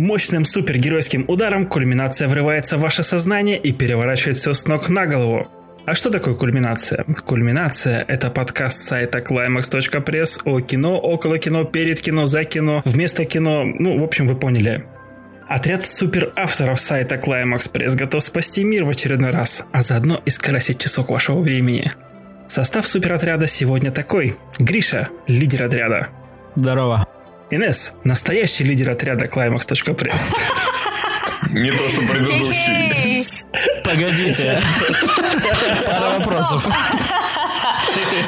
Мощным супергеройским ударом кульминация врывается в ваше сознание и переворачивает все с ног на голову. А что такое кульминация? Кульминация – это подкаст сайта climax.press о кино, около кино, перед кино, за кино, вместо кино. Ну, в общем, вы поняли. Отряд суперавторов сайта Climax Press готов спасти мир в очередной раз, а заодно и скрасить часок вашего времени. Состав суперотряда сегодня такой. Гриша – лидер отряда. Здорово. Инес – настоящий лидер отряда Climax.press. Не то, что предыдущий. Погодите. Пара вопросов.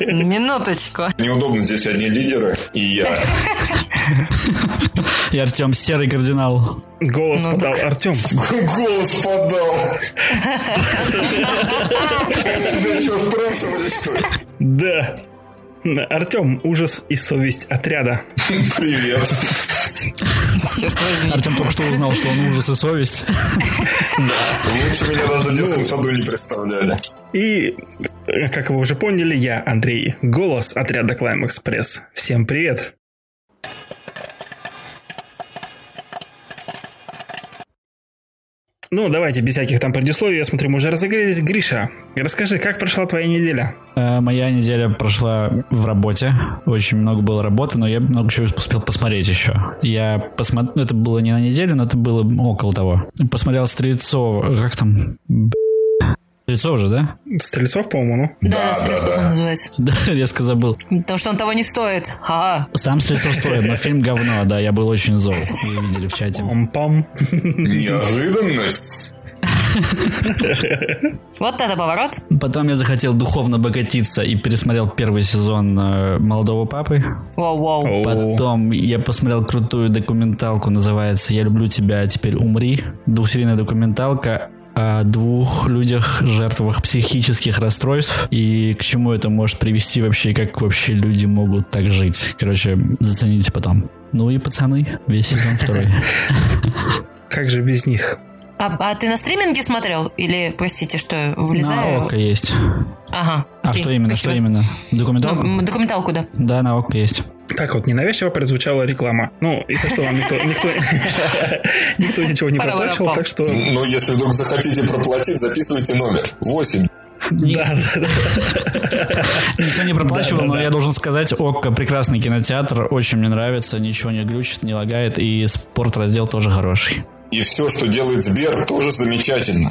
Минуточку. Неудобно, здесь одни лидеры, и я. И Артем Серый кардинал. Голос Ну подал Артем. Голос подал. Тебя что, спрашивали, что ли? Да. Артем – ужас и совесть отряда. Привет. Артем только что узнал, что он ужас и совесть. Лучше меня даже в детском саду не представляли. И, э, как вы уже поняли, я Андрей, голос отряда Climax Press. Всем привет! Ну, давайте, без всяких там предисловий, я смотрю, мы уже разогрелись. Гриша, расскажи, как прошла твоя неделя? Э, Моя неделя прошла в работе. Очень много было работы, но я много чего успел посмотреть еще. Я посмотрел... Это было не на неделю, но это было около того. Посмотрел Стрельцов... Как там? Стрельцов же, да? Стрельцов, по-моему, ну? Да, Да, Стрельцов да, он да. называется. Да, резко забыл. Потому что он того не стоит. Ага. Сам Стрельцов стоит, но фильм говно, да, я был очень зол. Вы видели в чате. Пам-пам. Неожиданность. Вот это поворот. Потом я захотел духовно богатиться и пересмотрел первый сезон э, «Молодого папы». Воу-воу. Потом я посмотрел крутую документалку, называется «Я люблю тебя, а теперь умри». Двухсерийная документалка о двух людях, жертвах психических расстройств и к чему это может привести вообще, и как вообще люди могут так жить. Короче, зацените потом. Ну и пацаны, весь сезон второй. Как же без них? А, а ты на стриминге смотрел? Или, простите, что, влезаю? На ОККО есть. Ага. А окей, что именно, спасибо. что именно? Документалку? Ну, документалку, да. Да, на ОККО есть. Так вот, ненавязчиво прозвучала реклама. Ну, если что, вам никто, никто, никто ничего не проплачивал, так что... Ну, если вдруг захотите проплатить, записывайте номер. 8. Да, да, да. Никто не проплачивал, Да, да, но да. я должен сказать, ОККО прекрасный кинотеатр, очень мне нравится, ничего не глючит, не лагает, и спорт раздел тоже хороший. И все, что делает Сбер, тоже замечательно.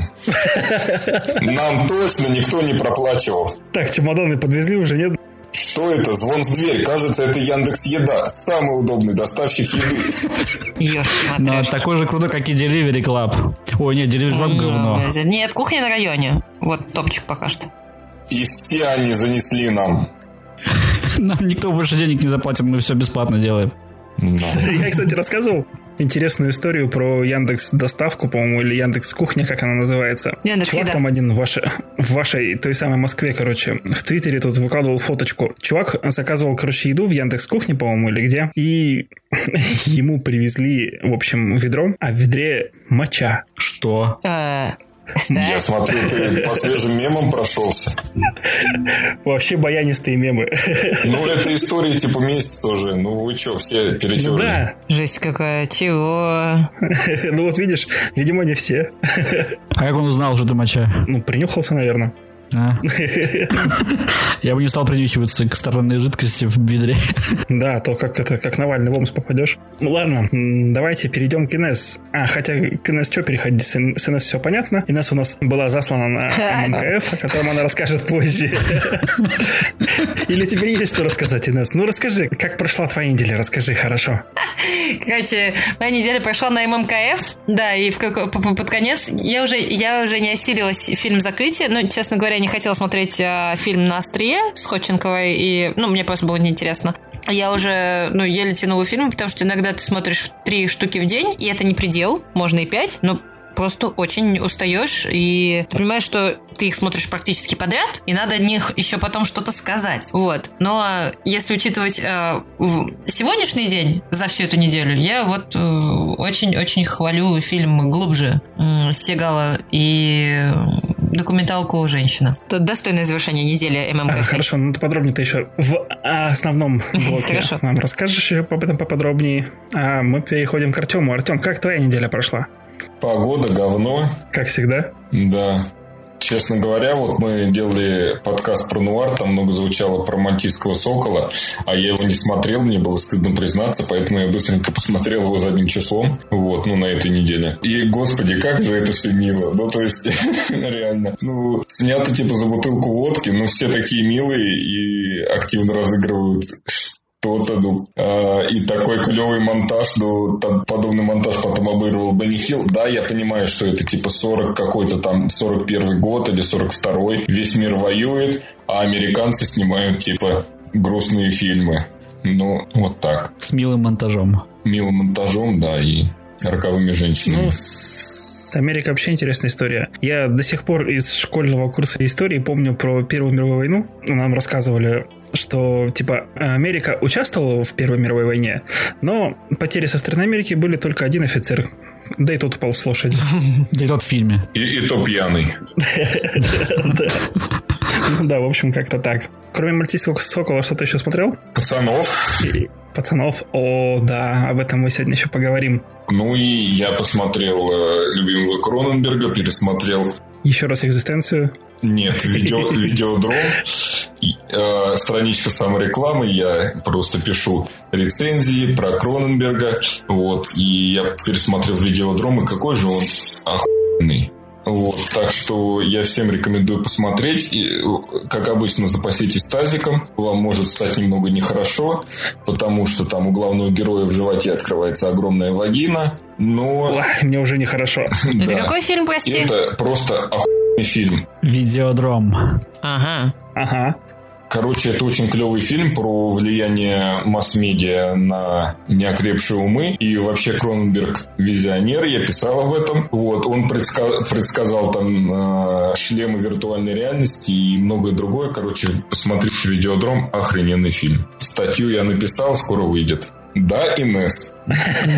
Нам точно никто не проплачивал. Так, чемоданы подвезли уже, нет? Что это? Звон в дверь. Кажется, это Яндекс Еда. Самый удобный доставщик еды. Но матрешки. такой же крутой, как и Delivery Club. Ой, нет, Delivery Club говно. Ну, Нет, кухня на районе. Вот топчик пока что. И все они занесли нам. Нам никто больше денег не заплатит, мы все бесплатно делаем. Я, кстати, рассказывал интересную историю про Яндекс Доставку, по-моему, или Яндекс Кухня, как она называется. Яндекс Чувак Еда. там один в вашей, в вашей той самой Москве, короче, в Твиттере тут выкладывал фоточку. Чувак заказывал, короче, еду в Яндекс Кухне, по-моему, или где, и ему привезли, в общем, ведро, а в ведре моча. Что? Я смотрю, ты по свежим мемам прошелся. Вообще баянистые мемы. Ну, это история типа месяца уже. Ну, вы что, все Ну перетерли? да. Жесть какая. Чего? Ну вот видишь, видимо, не все. А как он узнал, ты моча? Ну, принюхался, наверное. А? Я бы не стал принюхиваться к странной жидкости в ведре. Да, то как это, как Навальный в Омск попадешь. Ну ладно, давайте перейдем к Инесс. А, хотя к Инесс что переходить? С Ин- с Инесс все понятно. Инесс у нас была заслана на МКФ, о котором она расскажет позже. Или тебе есть что рассказать, Инесс? Ну расскажи, как прошла твоя неделя? Расскажи, хорошо. Короче, моя неделя прошла на ММКФ, да, и под конец я уже, я уже не осилилась фильм «Закрытие», но, честно говоря, не хотела смотреть а, фильм «На острие» с Ходченковой, и, ну, мне просто было неинтересно. Я уже, ну, еле тянула фильм, потому что иногда ты смотришь три штуки в день, и это не предел, можно и пять, но просто очень устаешь и понимаешь, что ты их смотришь практически подряд, и надо о них еще потом что-то сказать. Вот. Но если учитывать э, сегодняшний день за всю эту неделю, я вот э, очень-очень хвалю фильм «Глубже» м, Сегала и документалку «Женщина». Это достойное завершение недели ММК. А, хорошо, ну ты подробнее ты еще в основном блоке Хорошо. нам расскажешь еще об этом поподробнее. А мы переходим к Артему. Артем, как твоя неделя прошла? Погода, говно. Как всегда? Да. Честно говоря, вот мы делали подкаст про нуар, там много звучало про мальтийского сокола, а я его не смотрел, мне было стыдно признаться, поэтому я быстренько посмотрел его задним числом, вот, ну, на этой неделе. И, господи, как же это все мило. Ну, то есть, реально. Ну, снято типа за бутылку водки, но все такие милые и активно разыгрывают то-то, ну, а, и такой клевый монтаж, ну, там подобный монтаж потом обыгрывал Бенни Хилл. Да, я понимаю, что это типа 40 какой-то там 41 год или 42 весь мир воюет, а американцы снимают типа грустные фильмы. Ну, вот так. С милым монтажом. Милым монтажом, да, и роковыми женщинами. Ну, с Америкой вообще интересная история. Я до сих пор из школьного курса истории помню про Первую мировую войну. Нам рассказывали, что, типа, Америка участвовала в Первой мировой войне, но потери со стороны Америки были только один офицер. Да и тот упал с лошади. Да и тот в фильме. И, и то пьяный. Ну да, в общем, как-то так. Кроме «Мальтийского сокола» что-то еще смотрел? Пацанов. Пацанов. О, да, об этом мы сегодня еще поговорим. Ну и я посмотрел э, любимого Кроненберга, пересмотрел Еще раз экзистенцию. Нет, видео, видеодром. Э, страничка саморекламы, я просто пишу рецензии про Кроненберга, вот, и я пересмотрел видеодром, и какой же он охуенный. Вот, так что я всем рекомендую посмотреть. И, как обычно, запаситесь тазиком. Вам может стать немного нехорошо, потому что там у главного героя в животе открывается огромная вагина. Но... Ой, мне уже нехорошо. Это какой фильм, прости? Это просто охуенный фильм. Видеодром. Ага. Ага. Короче, это очень клевый фильм про влияние масс-медиа на неокрепшие умы. И вообще Кроненберг визионер, я писал об этом. Вот, он предска- предсказал там э, шлемы виртуальной реальности и многое другое. Короче, посмотрите видеодром, охрененный фильм. Статью я написал, скоро выйдет. Да, Инесс?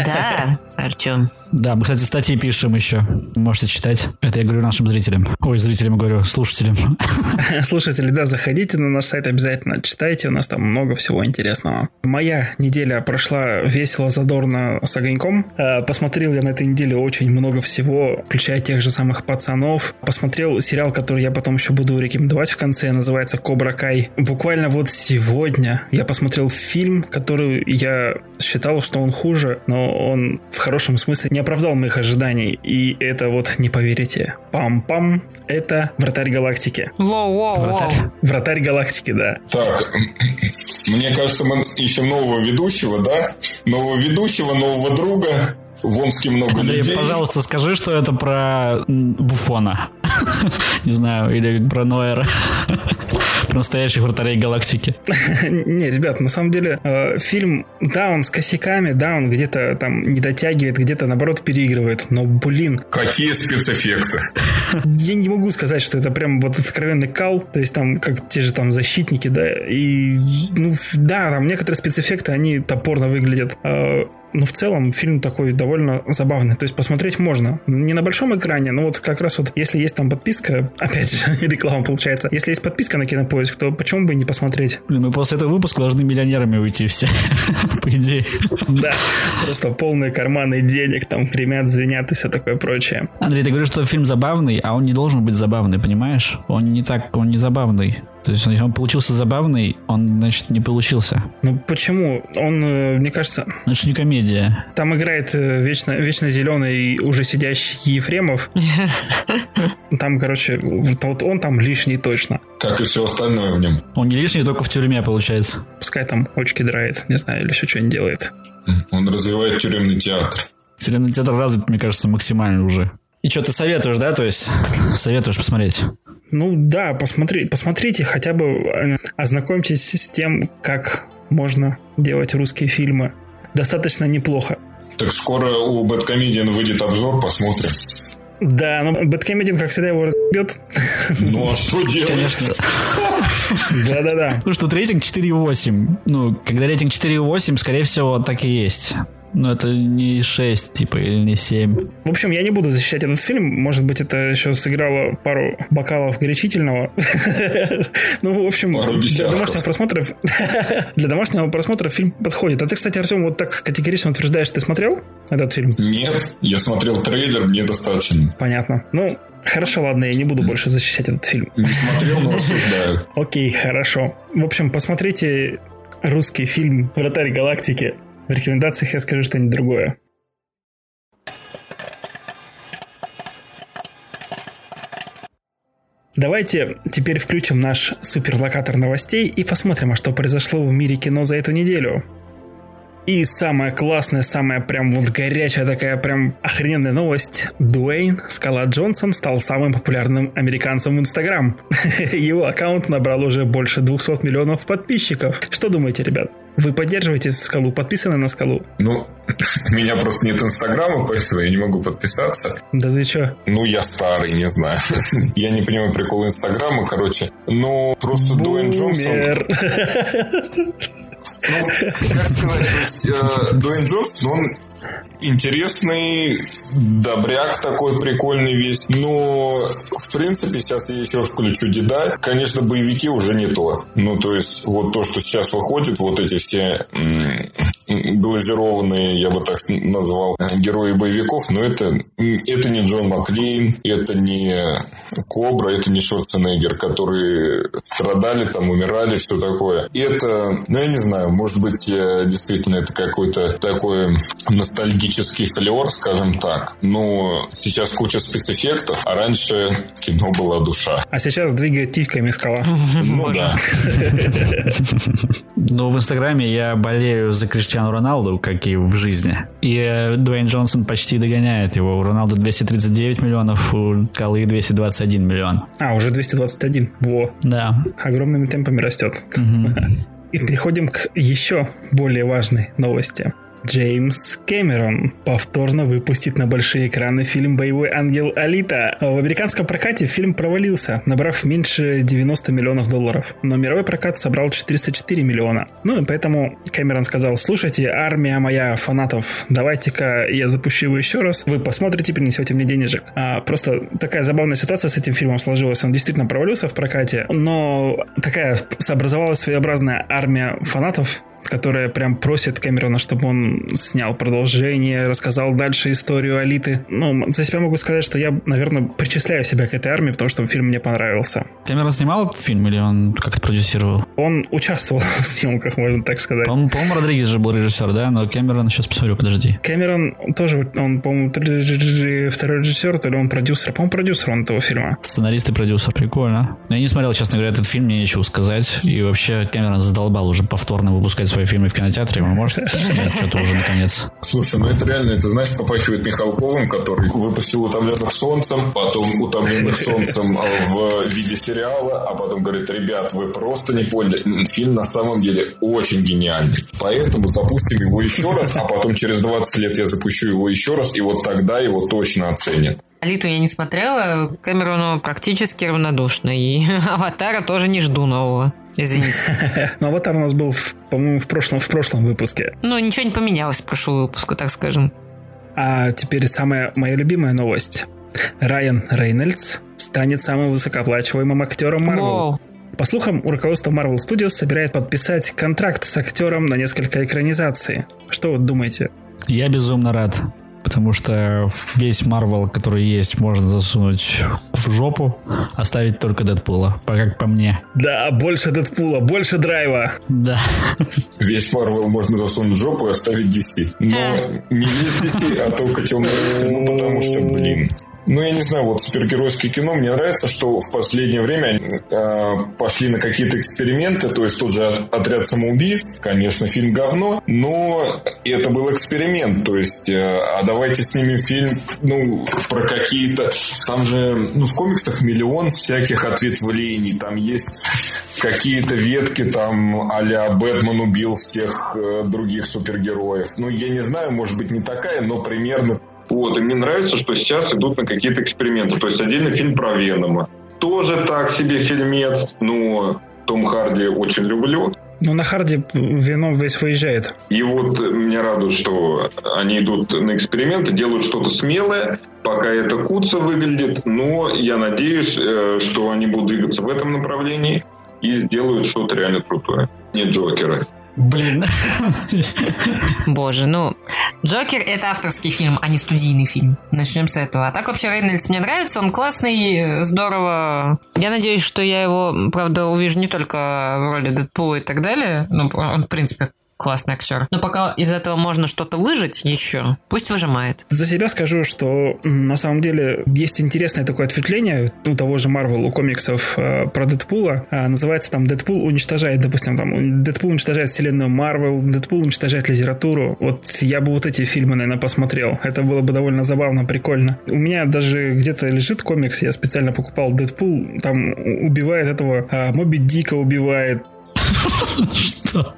Да, Артем. Да, мы, кстати, статьи пишем еще. Можете читать. Это я говорю нашим зрителям. Ой, зрителям говорю, слушателям. Слушатели, да, заходите на наш сайт обязательно, читайте, у нас там много всего интересного. Моя неделя прошла весело, задорно, с огоньком. Э, Посмотрел я на этой неделе очень много всего, включая тех же самых пацанов. Посмотрел сериал, который я потом еще буду рекомендовать в конце, называется «Кобра Кай». Буквально вот сегодня я посмотрел фильм, который я считал, что он хуже, но он в хорошем смысле не оправдал моих ожиданий. И это вот, не поверите, пам-пам, это «Вратарь галактики». Воу-воу-воу. Вратарь. «Вратарь галактики», да. Так, мне кажется, мы ищем нового ведущего, да? Нового ведущего, нового друга. В Омске много Андрей, людей. пожалуйста, скажи, что это про Буфона. Не знаю, или про Ноэра. Настоящих вратарей галактики. Не, ребят, на самом деле э, фильм, да, он с косяками, да, он где-то там не дотягивает, где-то наоборот переигрывает, но, блин, Какие спецэффекты? я не могу сказать, что это прям вот откровенный кал, то есть там как те же там защитники, да, и, ну, да, там некоторые спецэффекты, они топорно выглядят, э, но в целом фильм такой довольно забавный. То есть посмотреть можно. Не на большом экране, но вот как раз вот если есть там подписка, опять же, реклама получается. Если есть подписка на кинопоиск, то почему бы и не посмотреть? Блин, мы после этого выпуска должны миллионерами уйти все. По идее. Да, просто полные карманы денег, там гремят, звенят и все такое прочее. Андрей, ты говоришь, что фильм забавный, а он не должен быть забавный, понимаешь? Он не так, он не забавный. То есть, если он получился забавный, он, значит, не получился. Ну почему? Он, э, мне кажется, Значит, не комедия. там играет э, вечно, вечно зеленый уже сидящий Ефремов. Там, короче, вот вот он там лишний точно. Как и все остальное в нем. Он не лишний, только в тюрьме, получается. Пускай там очки драет, не знаю, или еще что-нибудь делает. Он развивает тюремный театр. Вселенный театр развит, мне кажется, максимально уже. И что, ты советуешь, да? То есть, советуешь посмотреть? Ну да, посмотри, посмотрите, хотя бы э, ознакомьтесь с тем, как можно делать русские фильмы. Достаточно неплохо. Так скоро у Бэткомедиан выйдет обзор, посмотрим. Да, но Бэткомедиан, как всегда, его разъебет. Ну а что делать? Да-да-да. Ну что, рейтинг 4,8. Ну, когда рейтинг 4,8, скорее всего, так и есть. Но это не 6, типа, или не 7. В общем, я не буду защищать этот фильм. Может быть, это еще сыграло пару бокалов горячительного. Ну, в общем, для домашнего просмотра для домашнего просмотра фильм подходит. А ты, кстати, Артем, вот так категорично утверждаешь, ты смотрел этот фильм? Нет, я смотрел трейлер, мне достаточно. Понятно. Ну, Хорошо, ладно, я не буду больше защищать этот фильм. Не смотрел, но рассуждаю. Окей, хорошо. В общем, посмотрите русский фильм «Вратарь галактики». В рекомендациях я скажу что-нибудь другое. Давайте теперь включим наш суперлокатор новостей и посмотрим, а что произошло в мире кино за эту неделю. И самая классная, самая прям вот горячая такая прям охрененная новость. Дуэйн Скала Джонсон стал самым популярным американцем в Инстаграм. Его аккаунт набрал уже больше 200 миллионов подписчиков. Что думаете, ребят? Вы поддерживаете скалу, подписаны на скалу? Ну, у меня просто нет инстаграма, поэтому я не могу подписаться. Да ты чё? Ну, я старый, не знаю. я не понимаю прикол инстаграма, короче. Но просто Дуэйн Джонсон... Ну, как сказать, то есть э, Дуэйн Джонсон, он интересный, добряк такой прикольный весь. Но, в принципе, сейчас я еще включу Деда. Конечно, боевики уже не то. Ну, то есть, вот то, что сейчас выходит, вот эти все глазированные, я бы так назвал, герои боевиков, но это, это не Джон Маклейн, это не Кобра, это не Шварценеггер, которые страдали там, умирали, все такое. Это, ну, я не знаю, может быть, действительно это какой-то такой ностальгический флер, скажем так. Но сейчас куча спецэффектов, а раньше кино была душа. А сейчас двигает тиськами скала. Ну да. Ну, в Инстаграме я болею за Криштиану Роналду, как и в жизни. И э, Дуэйн Джонсон почти догоняет его. У Роналду 239 миллионов, у Скалы 221 миллион. А, уже 221. Во. Да. Огромными темпами растет. И переходим к еще более важной новости. Джеймс Кэмерон повторно выпустит на большие экраны фильм «Боевой ангел Алита». В американском прокате фильм провалился, набрав меньше 90 миллионов долларов. Но мировой прокат собрал 404 миллиона. Ну и поэтому Кэмерон сказал, слушайте, армия моя фанатов, давайте-ка я запущу его еще раз, вы посмотрите, принесете мне денежек. А, просто такая забавная ситуация с этим фильмом сложилась. Он действительно провалился в прокате, но такая образовалась своеобразная армия фанатов, которая прям просит Кэмерона, чтобы он снял продолжение, рассказал дальше историю Алиты. Ну, за себя могу сказать, что я, наверное, причисляю себя к этой армии, потому что фильм мне понравился. Кэмерон снимал этот фильм или он как-то продюсировал? Он участвовал в съемках, можно так сказать. По-моему, по Родригес же был режиссер, да? Но Кэмерон, сейчас посмотрю, подожди. Кэмерон тоже, он, по-моему, второй режиссер, то ли он продюсер. По-моему, продюсер он этого фильма. Сценарист и продюсер, прикольно. Но я не смотрел, честно говоря, этот фильм, мне нечего сказать. И вообще Кэмерон задолбал уже повторно выпускать свои фильмы в кинотеатре, вы можете снять что-то уже наконец? Слушай, ну это реально, это знаешь, попахивает Михалковым, который выпустил «Утомленных солнцем», потом «Утомленных солнцем» в виде сериала, а потом говорит, ребят, вы просто не поняли, фильм на самом деле очень гениальный. Поэтому запустим его еще раз, а потом через 20 лет я запущу его еще раз, и вот тогда его точно оценят. Алиту я не смотрела, Кэмерону практически равнодушно, и Аватара тоже не жду нового. Извините. Но аватар у нас был, по-моему, в прошлом, в прошлом выпуске. Ну, ничего не поменялось в прошлом выпуске, так скажем. А теперь самая моя любимая новость. Райан Рейнольдс станет самым высокооплачиваемым актером Марвел. По слухам, руководство Marvel Studios собирает подписать контракт с актером на несколько экранизаций. Что вы думаете? Я безумно рад потому что весь Марвел, который есть, можно засунуть в жопу, оставить только Дэдпула, как по мне. Да, больше Дэдпула, больше драйва. Да. Весь Марвел можно засунуть в жопу и оставить DC. Но не весь DC, а только темный ну потому что, блин, ну, я не знаю, вот супергеройское кино, мне нравится, что в последнее время э, пошли на какие-то эксперименты, то есть тот же «Отряд самоубийц», конечно, фильм говно, но это был эксперимент, то есть, э, а давайте снимем фильм, ну, про какие-то... Там же, ну, в комиксах миллион всяких ответвлений, там есть какие-то ветки, там, а-ля Бэтмен убил всех э, других супергероев. Ну, я не знаю, может быть, не такая, но примерно вот, и мне нравится, что сейчас идут на какие-то эксперименты. То есть отдельный фильм про Венома. Тоже так себе фильмец, но Том Харди очень люблю. Ну, на харде вино весь выезжает. И вот меня радует, что они идут на эксперименты, делают что-то смелое, пока это куца выглядит, но я надеюсь, э, что они будут двигаться в этом направлении и сделают что-то реально крутое. Не Джокера. Блин. Боже, ну, Джокер — это авторский фильм, а не студийный фильм. Начнем с этого. А так вообще Рейнольдс мне нравится, он классный, здорово. Я надеюсь, что я его, правда, увижу не только в роли Дэдпула и так далее. Ну, он, в принципе, классный актер. Но пока из этого можно что-то выжить еще, пусть выжимает. За себя скажу, что на самом деле есть интересное такое ответвление у того же Марвел, у комиксов э, про Дэдпула. Э, называется там «Дэдпул уничтожает», допустим, там «Дэдпул уничтожает вселенную Марвел», «Дэдпул уничтожает литературу». Вот я бы вот эти фильмы, наверное, посмотрел. Это было бы довольно забавно, прикольно. У меня даже где-то лежит комикс, я специально покупал «Дэдпул», там убивает этого, э, Моби Дика убивает, Что?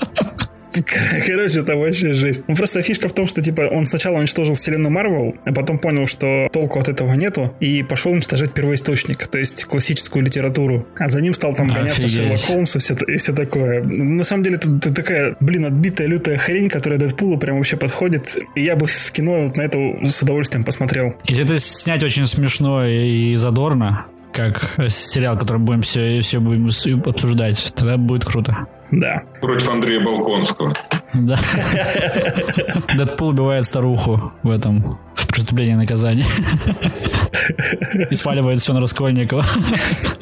Короче, это вообще жесть. Ну, просто фишка в том, что, типа, он сначала уничтожил вселенную Марвел, а потом понял, что толку от этого нету, и пошел уничтожать первоисточник, то есть классическую литературу. А за ним стал там гоняться. Шерлок Холмс и все, и все такое. На самом деле, это, это такая, блин, отбитая лютая хрень, которая Дэдпулу прям вообще подходит. И я бы в кино вот на это с удовольствием посмотрел. Если это снять очень смешно и задорно, как сериал, который будем все, все будем обсуждать, тогда будет круто. Да. Против Андрея Балконского. Да. Дэдпул убивает старуху в этом в преступлении и наказании. И сваливает все на Раскольникова.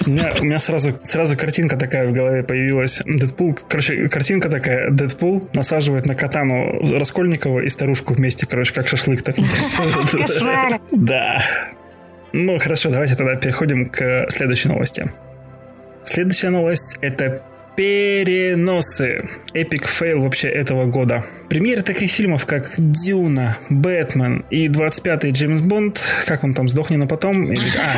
У меня, у меня сразу, сразу картинка такая в голове появилась. Дэдпул, короче, картинка такая. Дэдпул насаживает на катану Раскольникова и старушку вместе, короче, как шашлык. Так. Да. Ну, хорошо, давайте тогда переходим к следующей новости. Следующая новость — это переносы. Epic fail вообще этого года. Премьеры таких фильмов, как Дюна, Бэтмен и 25-й Джеймс Бонд, как он там, сдохни, но потом... Или- а,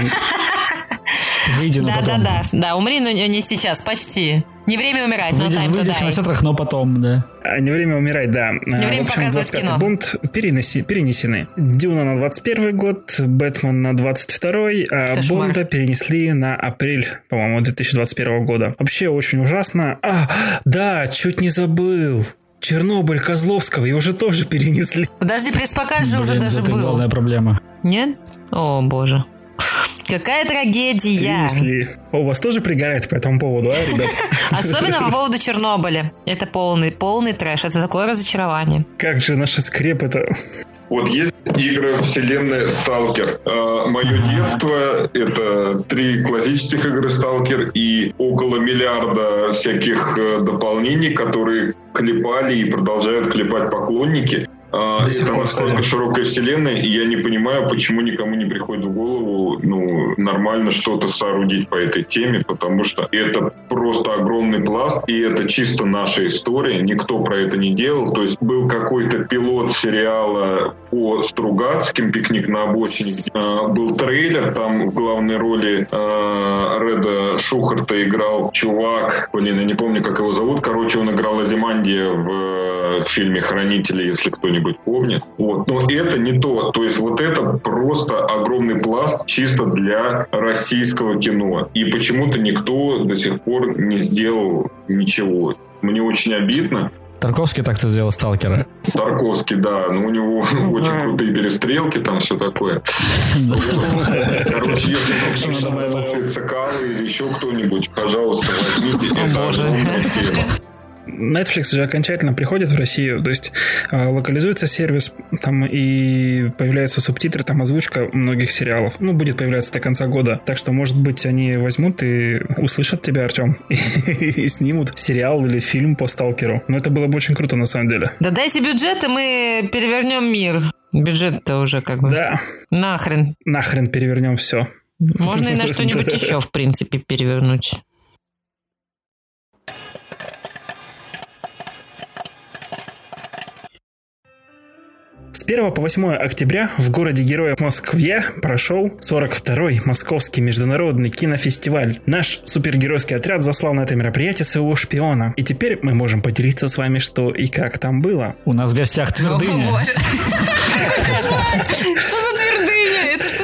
Выйди, но Да, да, потом. да, да, умри, но не сейчас, почти. Не время умирать, но Выйди, time to выйди в кинотеатрах, но потом, да. А, Не время умирать, да. Не время показывать кино. Бонд перенеси, перенесены. Дюна на 21 год, Бэтмен на 22 а Кошмар. Бонда перенесли на апрель, по-моему, 2021 года. Вообще очень ужасно. А, да, чуть не забыл. Чернобыль Козловского, его же тоже перенесли. Подожди, пресс-показ же уже Блин, даже это был. главная проблема. Нет? О, боже. Какая трагедия. О, у вас тоже пригорает по этому поводу, а, ребят? Особенно по поводу Чернобыля. Это полный, полный трэш. Это такое разочарование. Как же наши скрепы-то? Вот есть игры вселенной Сталкер. Мое детство — это три классических игры Сталкер и около миллиарда всяких э, дополнений, которые клепали и продолжают клепать поклонники. А, Это настолько широкая вселенная, и я не понимаю, почему никому не приходит в голову ну, нормально что-то соорудить по этой теме, потому что это просто огромный пласт, и это чисто наша история, никто про это не делал. То есть был какой-то пилот сериала по Стругацким «Пикник на обочине», где, а, был трейлер, там в главной роли а, Реда Шухарта играл чувак, блин, я не помню, как его зовут, короче, он играл Азимандия в э, фильме «Хранители», если кто-нибудь помнит. Вот. Но это не то. То есть вот это просто огромный пласт чисто для российского кино. И почему-то никто до сих пор не сделал ничего. Мне очень обидно. Тарковский так-то сделал сталкера. Тарковский, да, но у него очень крутые перестрелки, там все такое. Короче, если кто-то слушается Калы или еще кто-нибудь, пожалуйста, возьмите. Это боже. огромная тема. Netflix же окончательно приходит в Россию, то есть э, локализуется сервис, там и появляются субтитры, там озвучка многих сериалов. Ну, будет появляться до конца года. Так что, может быть, они возьмут и услышат тебя, Артем, и снимут сериал или фильм по Сталкеру. Но это было бы очень круто, на самом деле. Да дайте бюджет, и мы перевернем мир. Бюджет-то уже как бы Да, нахрен. нахрен перевернем все. Можно и на что-нибудь еще, в принципе, перевернуть. С 1 по 8 октября в городе Героя Москве прошел 42-й Московский международный кинофестиваль. Наш супергеройский отряд заслал на это мероприятие своего шпиона. И теперь мы можем поделиться с вами, что и как там было. У нас в гостях твердыня. Что за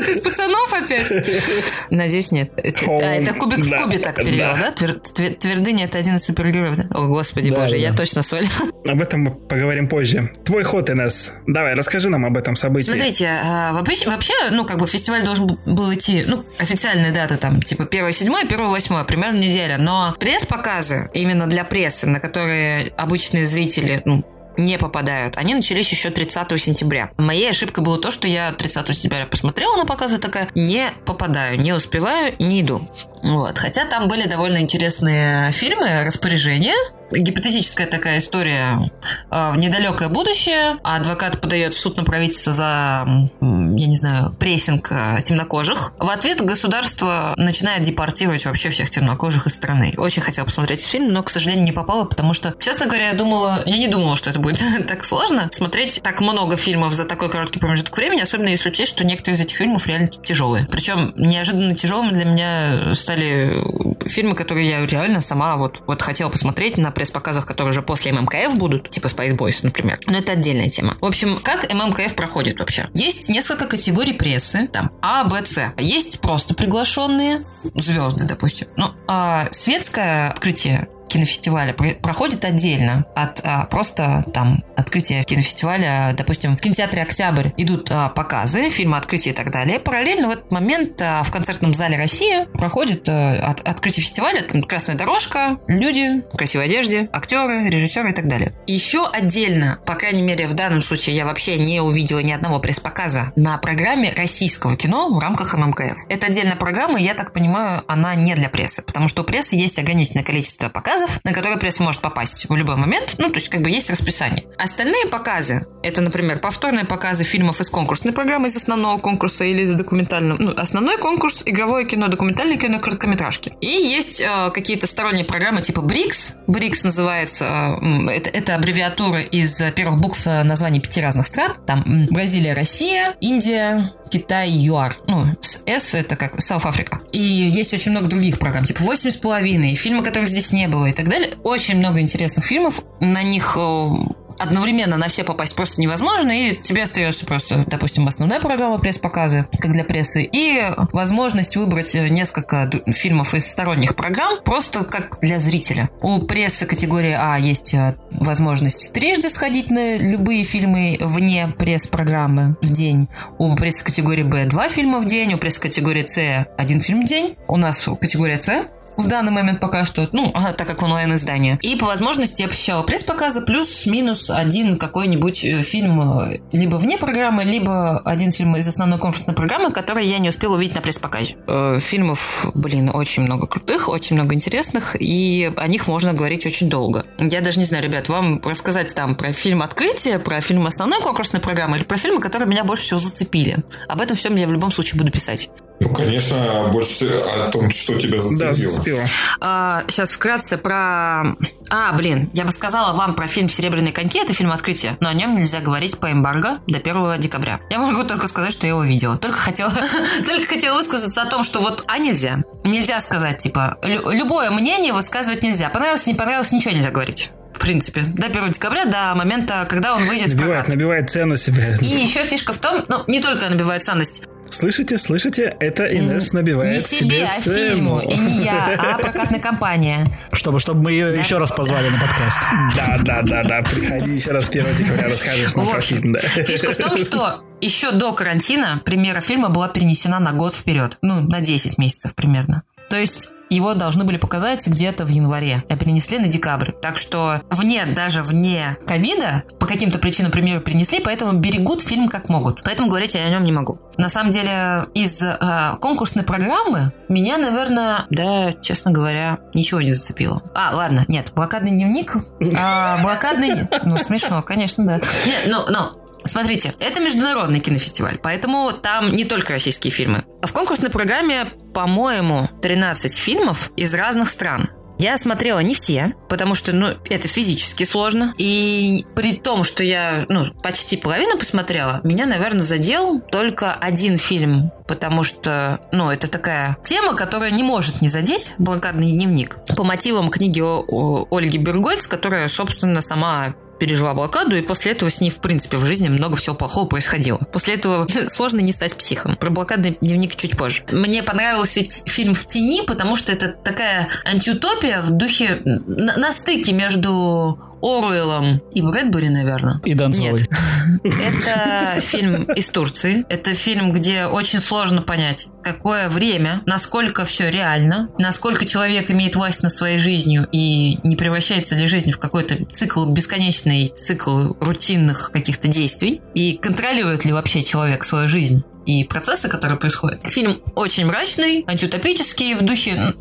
твердыня? Это что-то из пацанов опять? Надеюсь, нет. А, это кубик в кубе так перевел, да? Твердыня – это один из супергероев. О, господи боже, я точно свалил. Об этом мы поговорим позже. Твой ход, Инесс. Давай, расскажи нам об этом событии. Смотрите, а, вообще, ну, как бы фестиваль должен был идти, ну, официальная дата там, типа 1-7, 1-8, примерно неделя. Но пресс-показы именно для прессы, на которые обычные зрители, ну, не попадают. Они начались еще 30 сентября. Моей ошибкой было то, что я 30 сентября посмотрела на показы, такая, не попадаю, не успеваю, не иду. Вот. Хотя там были довольно интересные фильмы, распоряжения, гипотетическая такая история э, в недалекое будущее. А адвокат подает в суд на правительство за, я не знаю, прессинг э, темнокожих. В ответ государство начинает депортировать вообще всех темнокожих из страны. Очень хотела посмотреть фильм, но, к сожалению, не попала, потому что, честно говоря, я думала, я не думала, что это будет так сложно. Смотреть так много фильмов за такой короткий промежуток времени, особенно если учесть, что некоторые из этих фильмов реально тяжелые. Причем неожиданно тяжелыми для меня стали фильмы, которые я реально сама вот, вот хотела посмотреть на пресс-показах, которые уже после ММКФ будут, типа Spice Boys, например. Но это отдельная тема. В общем, как ММКФ проходит вообще? Есть несколько категорий прессы, там А, Б, С. Есть просто приглашенные звезды, допустим. Ну, а светское открытие кинофестиваля проходит отдельно от а, просто там открытия кинофестиваля, допустим, в кинотеатре «Октябрь» идут а, показы, фильмы открытия и так далее. Параллельно в этот момент а, в концертном зале «Россия» проходит а, от, открытие фестиваля, там красная дорожка, люди в красивой одежде, актеры, режиссеры и так далее. Еще отдельно, по крайней мере, в данном случае я вообще не увидела ни одного пресс-показа на программе российского кино в рамках ММКФ. Это отдельная программа, и я так понимаю, она не для прессы, потому что у прессы есть ограниченное количество показов, показов, на которые пресса может попасть в любой момент. Ну, то есть, как бы есть расписание. Остальные показы, это, например, повторные показы фильмов из конкурсной программы, из основного конкурса или из документального. Ну, основной конкурс, игровое кино, документальное кино, короткометражки. И есть э, какие-то сторонние программы типа БРИКС. БРИКС называется, э, это, это аббревиатура из первых букв э, названий пяти разных стран. Там Бразилия, Россия, Индия, Китай, ЮАР. Ну, С это как South Africa. И есть очень много других программ, типа «Восемь с половиной», фильмы, которых здесь не было и так далее. Очень много интересных фильмов. На них э, одновременно на все попасть просто невозможно, и тебе остается просто, допустим, основная программа пресс-показы, как для прессы, и возможность выбрать несколько фильмов из сторонних программ просто как для зрителя. У прессы категории А есть э, возможность трижды сходить на любые фильмы вне пресс-программы в день. У прессы категории Б два фильма в день, у пресс категории С один фильм в день. У нас категория С в данный момент пока что, ну, так как онлайн-издание. И по возможности я посещала пресс-показы, плюс-минус один какой-нибудь э, фильм э, либо вне программы, либо один фильм из основной конкурсной программы, который я не успела увидеть на пресс-показе. Э, фильмов, блин, очень много крутых, очень много интересных, и о них можно говорить очень долго. Я даже не знаю, ребят, вам рассказать там про фильм «Открытие», про фильм основной конкурсной программы или про фильмы, которые меня больше всего зацепили. Об этом всем я в любом случае буду писать. Ну, конечно, больше о том, что тебя зацепило. Да, зацепило. А, сейчас вкратце про... А, блин, я бы сказала вам про фильм «Серебряные коньки». Это фильм «Открытие», но о нем нельзя говорить по эмбарго до 1 декабря. Я могу только сказать, что я его видела. Только хотела, только хотела высказаться о том, что вот... А нельзя. Нельзя сказать, типа, любое мнение высказывать нельзя. Понравилось, не понравилось, ничего нельзя говорить в принципе, до 1 декабря, до момента, когда он выйдет набивает, в прокат. Набивает себе. И еще фишка в том, ну, не только набивает ценность, Слышите, слышите? Это Инесс набивает не себе, а цену. фильму. И не я, а прокатная компания. Чтобы, чтобы мы ее да. еще раз позвали на подкаст. Да, да, да, да. Приходи еще раз 1 декабря, расскажешь нам про фильм. Да. Фишка в том, что еще до карантина премьера фильма была перенесена на год вперед. Ну, на 10 месяцев примерно. То есть его должны были показать где-то в январе, а перенесли на декабрь. Так что вне, даже вне ковида, по каким-то причинам премьеру перенесли, поэтому берегут фильм как могут. Поэтому говорить я о нем не могу. На самом деле, из э, конкурсной программы меня, наверное, да, честно говоря, ничего не зацепило. А, ладно, нет, блокадный дневник. А, блокадный... Ну, смешно, конечно, да. Нет, ну, ну, Смотрите, это международный кинофестиваль, поэтому там не только российские фильмы. В конкурсной программе, по-моему, 13 фильмов из разных стран. Я смотрела не все, потому что, ну, это физически сложно. И при том, что я, ну, почти половину посмотрела, меня, наверное, задел только один фильм, потому что, ну, это такая тема, которая не может не задеть блокадный дневник. По мотивам книги Ольги Бергольц, которая, собственно, сама пережила блокаду, и после этого с ней, в принципе, в жизни много всего плохого происходило. После этого сложно не стать психом. Про блокадный дневник чуть позже. Мне понравился фильм «В тени», потому что это такая антиутопия в духе на, на стыке между Оруэллом и Брэдбери, наверное. И Донцовой. Нет. Это фильм из Турции. Это фильм, где очень сложно понять, какое время, насколько все реально, насколько человек имеет власть над своей жизнью и не превращается ли жизнь в какой-то цикл, бесконечный цикл рутинных каких-то действий, и контролирует ли вообще человек свою жизнь и процессы, которые происходят. Фильм очень мрачный, антиутопический, в духе,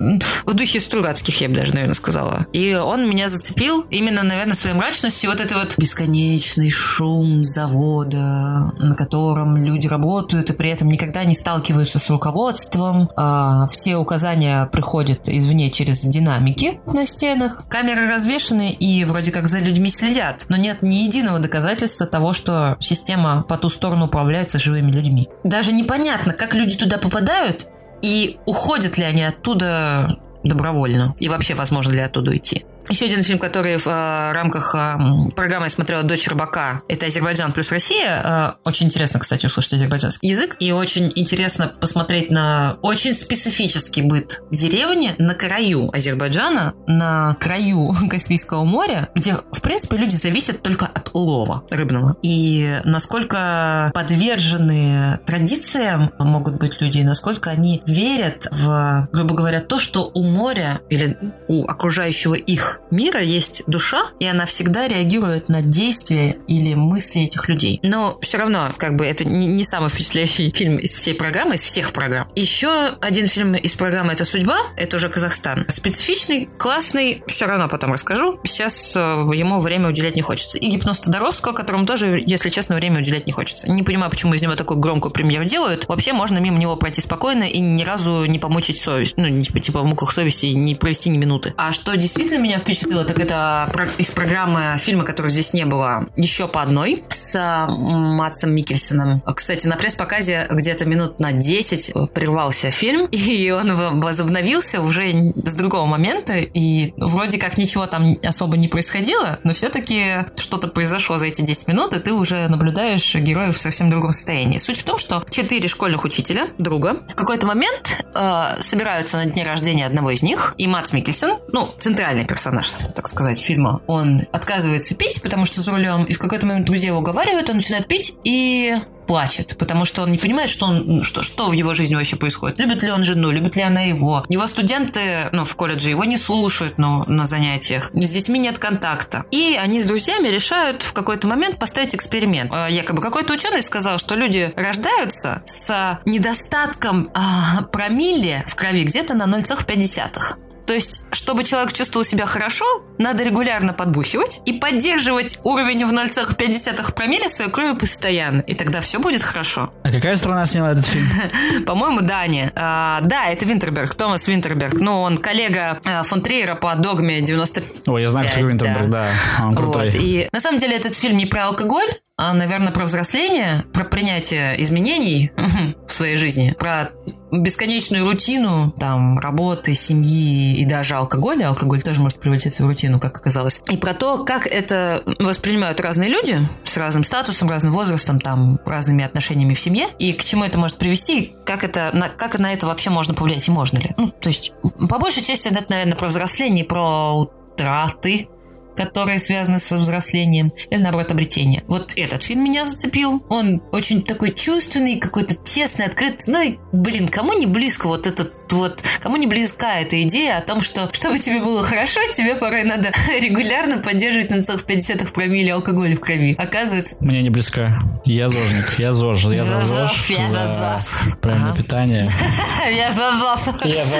в духе Стругацких, я бы даже, наверное, сказала. И он меня зацепил именно, наверное, своей мрачностью. Вот это вот бесконечный шум завода, на котором люди работают и при этом никогда не сталкиваются с руководством. А все указания приходят извне через динамики на стенах. Камеры развешаны и вроде как за людьми следят, но нет ни единого доказательства того, что система по ту сторону управляется живыми людьми даже непонятно, как люди туда попадают и уходят ли они оттуда добровольно. И вообще, возможно ли оттуда уйти. Еще один фильм, который в э, рамках э, программы я смотрела «Дочь рыбака», это «Азербайджан плюс Россия». Э, очень интересно, кстати, услышать азербайджанский язык. И очень интересно посмотреть на очень специфический быт деревни на краю Азербайджана, на краю Каспийского моря, где, в принципе, люди зависят только от улова рыбного. И насколько подвержены традициям могут быть люди, насколько они верят в, грубо говоря, то, что у моря или у окружающего их мира есть душа, и она всегда реагирует на действия или мысли этих людей. Но все равно, как бы, это не, не самый впечатляющий фильм из всей программы, из всех программ. Еще один фильм из программы «Это судьба», это уже Казахстан. Специфичный, классный, все равно потом расскажу. Сейчас э, ему время уделять не хочется. И «Гипноз Тодоровского», которому тоже, если честно, время уделять не хочется. Не понимаю, почему из него такую громкую премьеру делают. Вообще можно мимо него пройти спокойно и ни разу не помучить совесть. Ну, типа, типа в муках совести не провести ни минуты. А что действительно меня впечатлило, так это из программы фильма, которого здесь не было, еще по одной с Матсом Микельсоном. Кстати, на пресс-показе где-то минут на 10 прервался фильм, и он возобновился уже с другого момента, и вроде как ничего там особо не происходило, но все-таки что-то произошло за эти 10 минут, и ты уже наблюдаешь героев в совсем другом состоянии. Суть в том, что четыре школьных учителя, друга, в какой-то момент э, собираются на дне рождения одного из них, и Матс Микельсон, ну, центральный персонаж, так сказать, фильма, он отказывается пить, потому что за рулем, и в какой-то момент друзья его уговаривают, он начинает пить и плачет, потому что он не понимает, что, он, что, что в его жизни вообще происходит. Любит ли он жену, любит ли она его. Его студенты, ну, в колледже его не слушают ну, на занятиях. С детьми нет контакта. И они с друзьями решают в какой-то момент поставить эксперимент. Э, якобы какой-то ученый сказал, что люди рождаются с недостатком а, промилле в крови где-то на 0,5. То есть, чтобы человек чувствовал себя хорошо, надо регулярно подбухивать и поддерживать уровень в 0,5 промилле своей крови постоянно. И тогда все будет хорошо. А какая страна сняла этот фильм? По-моему, Дания. А, да, это Винтерберг, Томас Винтерберг. Ну, он коллега а, фон Триера по «Догме» 95. Ой, я знаю, кто Винтерберг, да. да. Он крутой. Вот. И на самом деле этот фильм не про алкоголь, а, наверное, про взросление, про принятие изменений в своей жизни, про бесконечную рутину, там, работы, семьи и даже алкоголя. Алкоголь тоже может превратиться в рутину, как оказалось. И про то, как это воспринимают разные люди с разным статусом, разным возрастом, там, разными отношениями в семье, и к чему это может привести, как, это, на, как на это вообще можно повлиять, и можно ли. Ну, то есть, по большей части, это, наверное, про взросление, про утраты которые связаны со взрослением, или наоборот обретение. Вот этот фильм меня зацепил. Он очень такой чувственный, какой-то честный, открытый. Ну и, блин, кому не близко вот этот вот, кому не близка эта идея о том, что чтобы тебе было хорошо, тебе порой надо регулярно поддерживать на целых 50 промилле алкоголя в крови. Оказывается... Мне не близка. Я зожник. Я зож. Я за ЗОЖ. Я за правильное питание. Я за ЗОЖ.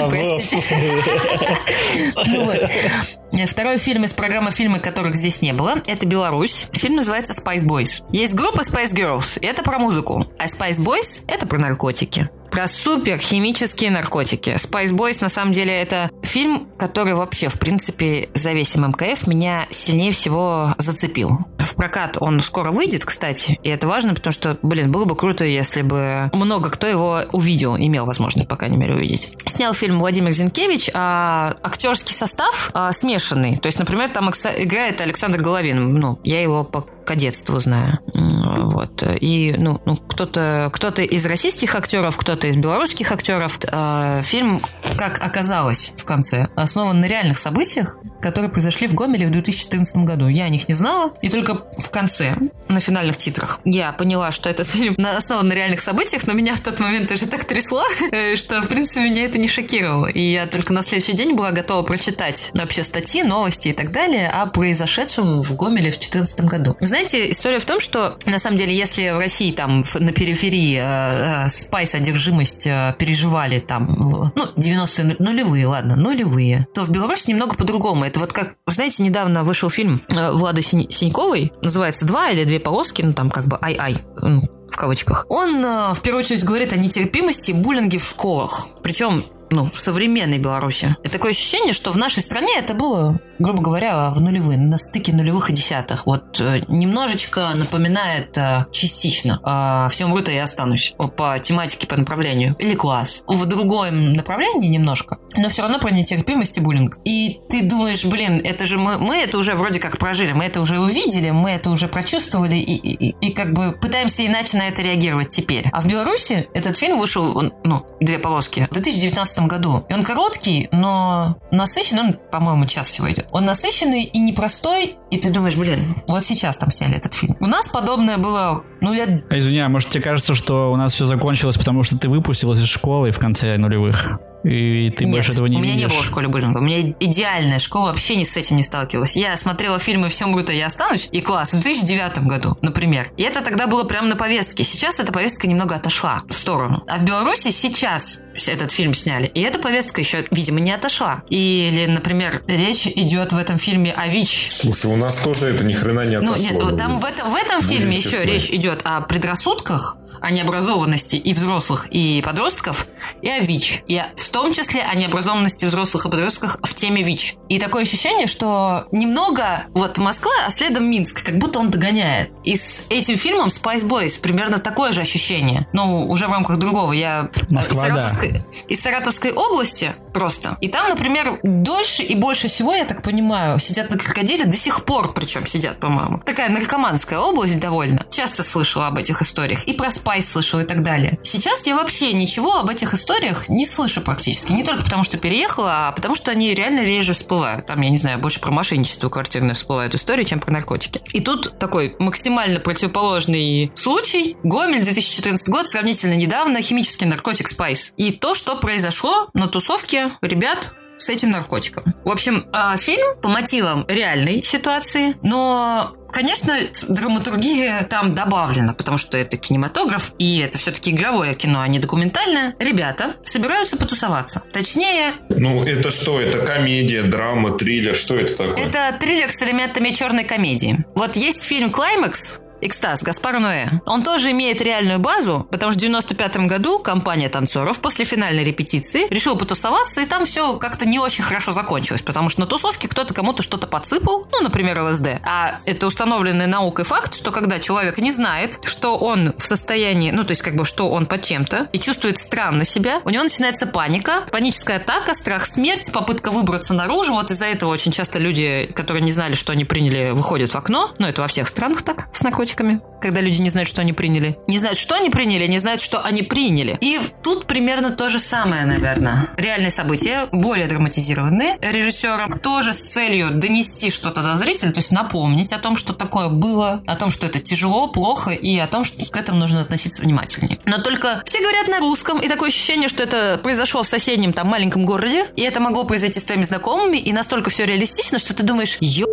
Простите. Ну вот. Второй фильм из программы «Фильмы, которых здесь не было» — это «Беларусь». Фильм называется «Spice Boys». Есть группа Spice Girls, это про музыку. А Spice Boys — это про наркотики про супер химические наркотики. Spice Boys, на самом деле, это фильм, который вообще, в принципе, за весь ММКФ меня сильнее всего зацепил. В прокат он скоро выйдет, кстати, и это важно, потому что, блин, было бы круто, если бы много кто его увидел, имел возможность, по крайней мере, увидеть. Снял фильм Владимир Зинкевич, а актерский состав а, смешанный. То есть, например, там играет Александр Головин. Ну, я его по кадетству знаю. Вот. И, ну, ну кто-то кто из российских актеров, кто-то из белорусских актеров. Э, фильм, как оказалось в конце, основан на реальных событиях, которые произошли в Гомеле в 2014 году. Я о них не знала. И только в конце, на финальных титрах, я поняла, что этот фильм основан на реальных событиях, но меня в тот момент уже так трясло, что, в принципе, меня это не шокировало. И я только на следующий день была готова прочитать вообще статьи, новости и так далее о произошедшем в Гомеле в 2014 году. Знаете, история в том, что, на самом деле, если в России там на периферии э, э, спайс одержимость э, переживали там, ну, 90-е нулевые, ладно, нулевые, то в Беларуси немного по-другому это вот как, знаете, недавно вышел фильм Влады Синьковой, называется «Два» или «Две полоски», ну там как бы «Ай-ай», в кавычках. Он в первую очередь говорит о нетерпимости буллинге в школах. Причем ну, современной Беларуси. И такое ощущение, что в нашей стране это было, грубо говоря, в нулевые, на стыке нулевых и десятых. Вот э, немножечко напоминает э, частично э, «Все умрут, а я останусь» по тематике, по направлению. Или «Класс». В другом направлении немножко, но все равно про нетерпимость и буллинг. И ты думаешь, блин, это же мы, мы это уже вроде как прожили, мы это уже увидели, мы это уже прочувствовали и, и, и, как бы пытаемся иначе на это реагировать теперь. А в Беларуси этот фильм вышел, ну, две полоски, в 2019 году. И он короткий, но насыщенный, он, по-моему, час всего идет. Он насыщенный и непростой, и ты думаешь, блин, вот сейчас там сняли этот фильм. У нас подобное было, ну, лет... Извини, а может тебе кажется, что у нас все закончилось, потому что ты выпустилась из школы в конце нулевых? И ты Нет, больше этого не у меня видишь. не было в школе буллинга. У меня идеальная школа, вообще ни с этим не сталкивалась. Я смотрела фильмы «Все умрут, а я останусь» и класс в 2009 году, например. И это тогда было прямо на повестке. Сейчас эта повестка немного отошла в сторону. А в Беларуси сейчас этот фильм сняли, и эта повестка еще, видимо, не отошла. Или, например, речь идет в этом фильме о ВИЧ. Слушай, у нас тоже это ни хрена не отошло. Ну, нет, там в этом, в этом фильме честны. еще речь идет о предрассудках, о необразованности и взрослых, и подростков, и о ВИЧ. И в том числе о необразованности взрослых и подростков в теме ВИЧ. И такое ощущение, что немного вот Москва, а следом Минск, как будто он догоняет. И с этим фильмом Spice Boys примерно такое же ощущение. Ну, уже в рамках другого. Я Москва, из, Саратовской, да. из Саратовской области просто. И там, например, дольше и больше всего, я так понимаю, сидят на крокодиле до сих пор, причем сидят, по-моему. Такая наркоманская область довольно. Часто слышала об этих историях. И про Спайс слышала и так далее. Сейчас я вообще ничего об этих историях не слышу практически. Не только потому, что переехала, а потому что они реально реже всплывают. Там, я не знаю, больше про мошенничество квартирное всплывают истории, чем про наркотики. И тут такой максимально противоположный случай. Гомель, 2014 год, сравнительно недавно, химический наркотик Спайс. И то, что произошло на тусовке ребят с этим наркотиком. В общем, а, фильм по мотивам реальной ситуации, но Конечно, драматургия там добавлена, потому что это кинематограф, и это все-таки игровое кино, а не документальное. Ребята собираются потусоваться. Точнее... Ну, это что? Это комедия, драма, триллер? Что это такое? Это триллер с элементами черной комедии. Вот есть фильм «Клаймакс», Экстаз, Гаспар Ноэ. Он тоже имеет реальную базу, потому что в 95 году компания танцоров после финальной репетиции решила потусоваться, и там все как-то не очень хорошо закончилось, потому что на тусовке кто-то кому-то что-то подсыпал, ну, например, ЛСД. А это установленный наукой факт, что когда человек не знает, что он в состоянии, ну, то есть как бы, что он под чем-то, и чувствует странно себя, у него начинается паника, паническая атака, страх смерти, попытка выбраться наружу. Вот из-за этого очень часто люди, которые не знали, что они приняли, выходят в окно. Ну, это во всех странах так, с наркотиками наркотиками, когда люди не знают, что они приняли. Не знают, что они приняли, не знают, что они приняли. И тут примерно то же самое, наверное. Реальные события, более драматизированные режиссером, тоже с целью донести что-то до зрителя, то есть напомнить о том, что такое было, о том, что это тяжело, плохо, и о том, что к этому нужно относиться внимательнее. Но только все говорят на русском, и такое ощущение, что это произошло в соседнем там маленьком городе, и это могло произойти с твоими знакомыми, и настолько все реалистично, что ты думаешь, ё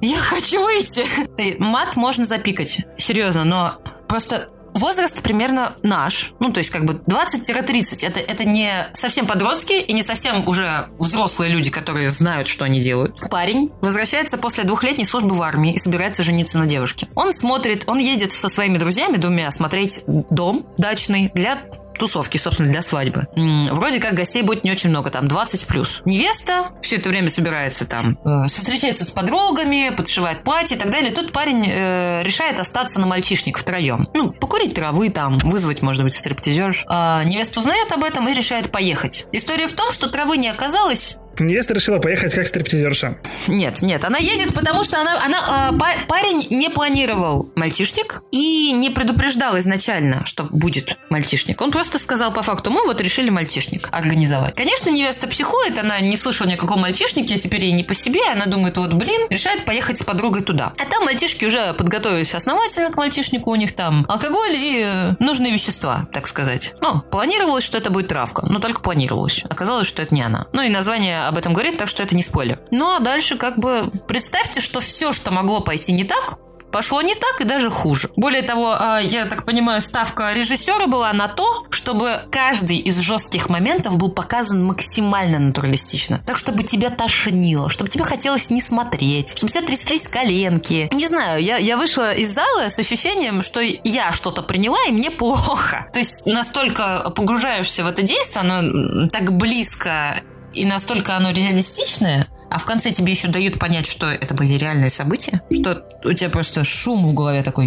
я хочу выйти. Мат можно запикать, серьезно, но просто возраст примерно наш, ну, то есть как бы 20-30. Это, это не совсем подростки и не совсем уже взрослые люди, которые знают, что они делают. Парень возвращается после двухлетней службы в армии и собирается жениться на девушке. Он смотрит, он едет со своими друзьями двумя смотреть дом дачный для тусовки, собственно, для свадьбы. Вроде как гостей будет не очень много, там 20 плюс. Невеста все это время собирается там, э, встречается с подругами, подшивает платье и так далее. Тут парень э, решает остаться на мальчишник втроем. Ну, покурить травы там, вызвать, может быть, стриптизерш. А невеста узнает об этом и решает поехать. История в том, что травы не оказалось, Невеста решила поехать как стриптизерша. Нет, нет, она едет, потому что она, она э, парень не планировал мальчишник и не предупреждал изначально, что будет мальчишник. Он просто сказал по факту, мы вот решили мальчишник организовать. Конечно, невеста психует, она не слышала никакого мальчишника, теперь ей не по себе, она думает, вот блин, решает поехать с подругой туда. А там мальчишки уже подготовились основательно к мальчишнику, у них там алкоголь и э, нужные вещества, так сказать. Ну, планировалось, что это будет травка, но только планировалось. Оказалось, что это не она. Ну и название об этом говорит, так что это не спойлер. Ну а дальше как бы представьте, что все, что могло пойти не так, пошло не так и даже хуже. Более того, а, я так понимаю, ставка режиссера была на то, чтобы каждый из жестких моментов был показан максимально натуралистично. Так, чтобы тебя тошнило, чтобы тебе хотелось не смотреть, чтобы тебя тряслись коленки. Не знаю, я, я вышла из зала с ощущением, что я что-то приняла, и мне плохо. То есть настолько погружаешься в это действие, оно так близко и настолько оно реалистичное, а в конце тебе еще дают понять, что это были реальные события, что у тебя просто шум в голове такой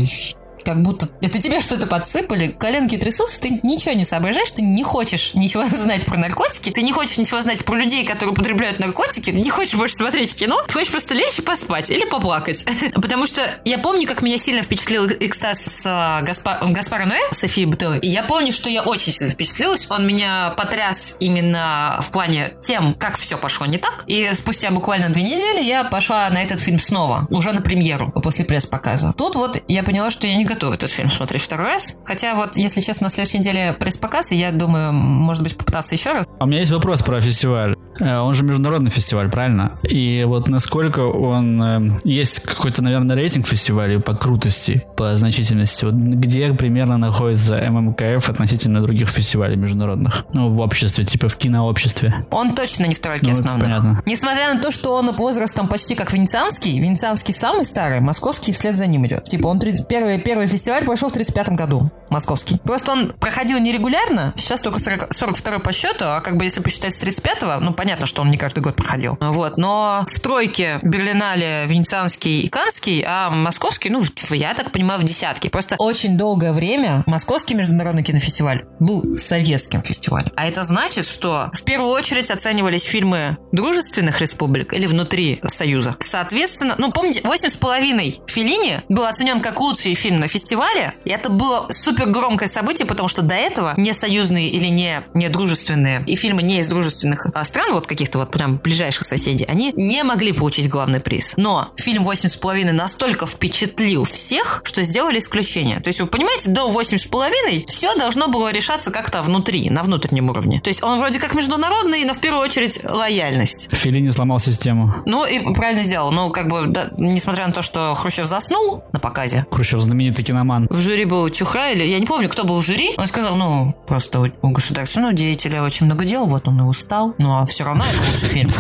как будто это тебе что-то подсыпали, коленки трясутся, ты ничего не соображаешь, ты не хочешь ничего знать про наркотики, ты не хочешь ничего знать про людей, которые употребляют наркотики, ты не хочешь больше смотреть кино, ты хочешь просто лечь и поспать или поплакать. Потому что я помню, как меня сильно впечатлил Иксас с а, Гаспар, Гаспара Ноэ, Софией Бутовой. И я помню, что я очень сильно впечатлилась. Он меня потряс именно в плане тем, как все пошло не так. И спустя буквально две недели я пошла на этот фильм снова, уже на премьеру, после пресс-показа. Тут вот я поняла, что я не готова этот фильм смотреть второй раз. Хотя вот, если честно, на следующей неделе пресс-показ, и я думаю, может быть, попытаться еще раз. А у меня есть вопрос про фестиваль. Э, он же международный фестиваль, правильно? И вот насколько он... Э, есть какой-то, наверное, рейтинг фестиваля по крутости, по значительности. Вот где примерно находится ММКФ относительно других фестивалей международных? Ну, в обществе, типа в кинообществе. Он точно не в тройке ну, основных. Понятно. Несмотря на то, что он возрастом почти как венецианский, венецианский самый старый, московский вслед за ним идет. Типа он 30, первый, первый фестиваль прошел в 35 году, московский. Просто он проходил нерегулярно, сейчас только 40, 42 по счету, а как бы если посчитать с 35-го, ну, понятно, что он не каждый год проходил. Вот, но в тройке Берлинале, Венецианский и Канский, а московский, ну, я так понимаю, в десятке. Просто очень долгое время Московский международный кинофестиваль был советским фестивалем. А это значит, что в первую очередь оценивались фильмы дружественных республик или внутри Союза. Соответственно, ну, помните, «Восемь с половиной» Филини был оценен как лучший фильм на фестивале, и это было супер громкое событие, потому что до этого не союзные или не, не дружественные и фильмы не из дружественных а, стран, вот каких-то вот прям ближайших соседей, они не могли получить главный приз. Но фильм «Восемь с половиной» настолько впечатлил всех, что сделали исключение. То есть, вы понимаете, до «Восемь с половиной» все должно было решаться как-то внутри, на внутреннем уровне. То есть, он вроде как международный, но в первую очередь лояльность. Филини сломал систему. Ну, и правильно сделал. Ну, как бы, да, несмотря на то, что Хрущев заснул на показе. Хрущев знаменитый киноман. В жюри был Чухра, или я не помню, кто был в жюри. Он сказал, ну, просто у, у государственного деятеля очень много дел, вот он и устал. Ну, а все равно это лучший фильм.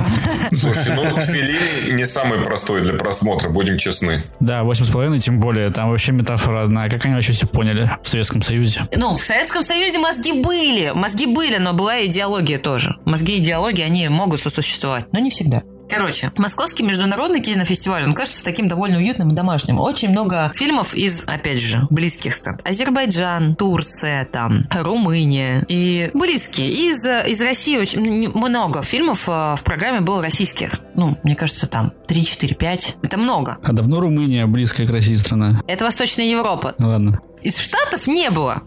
Слушайте, ну, Филини не самый простой для просмотра, будем честны. Да, восемь с половиной, тем более, там вообще метафора одна. Как они вообще все поняли в Советском Союзе? Ну, в Советском Союзе мозги были, мозги были, но была идеология тоже. Мозги и идеологии, они могут сосуществовать, но не всегда. Короче, Московский международный кинофестиваль, он кажется таким довольно уютным и домашним. Очень много фильмов из, опять же, близких стран. Азербайджан, Турция, там, Румыния и близкие. Из, из России очень много фильмов э, в программе было российских. Ну, мне кажется, там 3, 4, 5. Это много. А давно Румыния близкая к России страна? Это Восточная Европа. Ладно. Из Штатов не было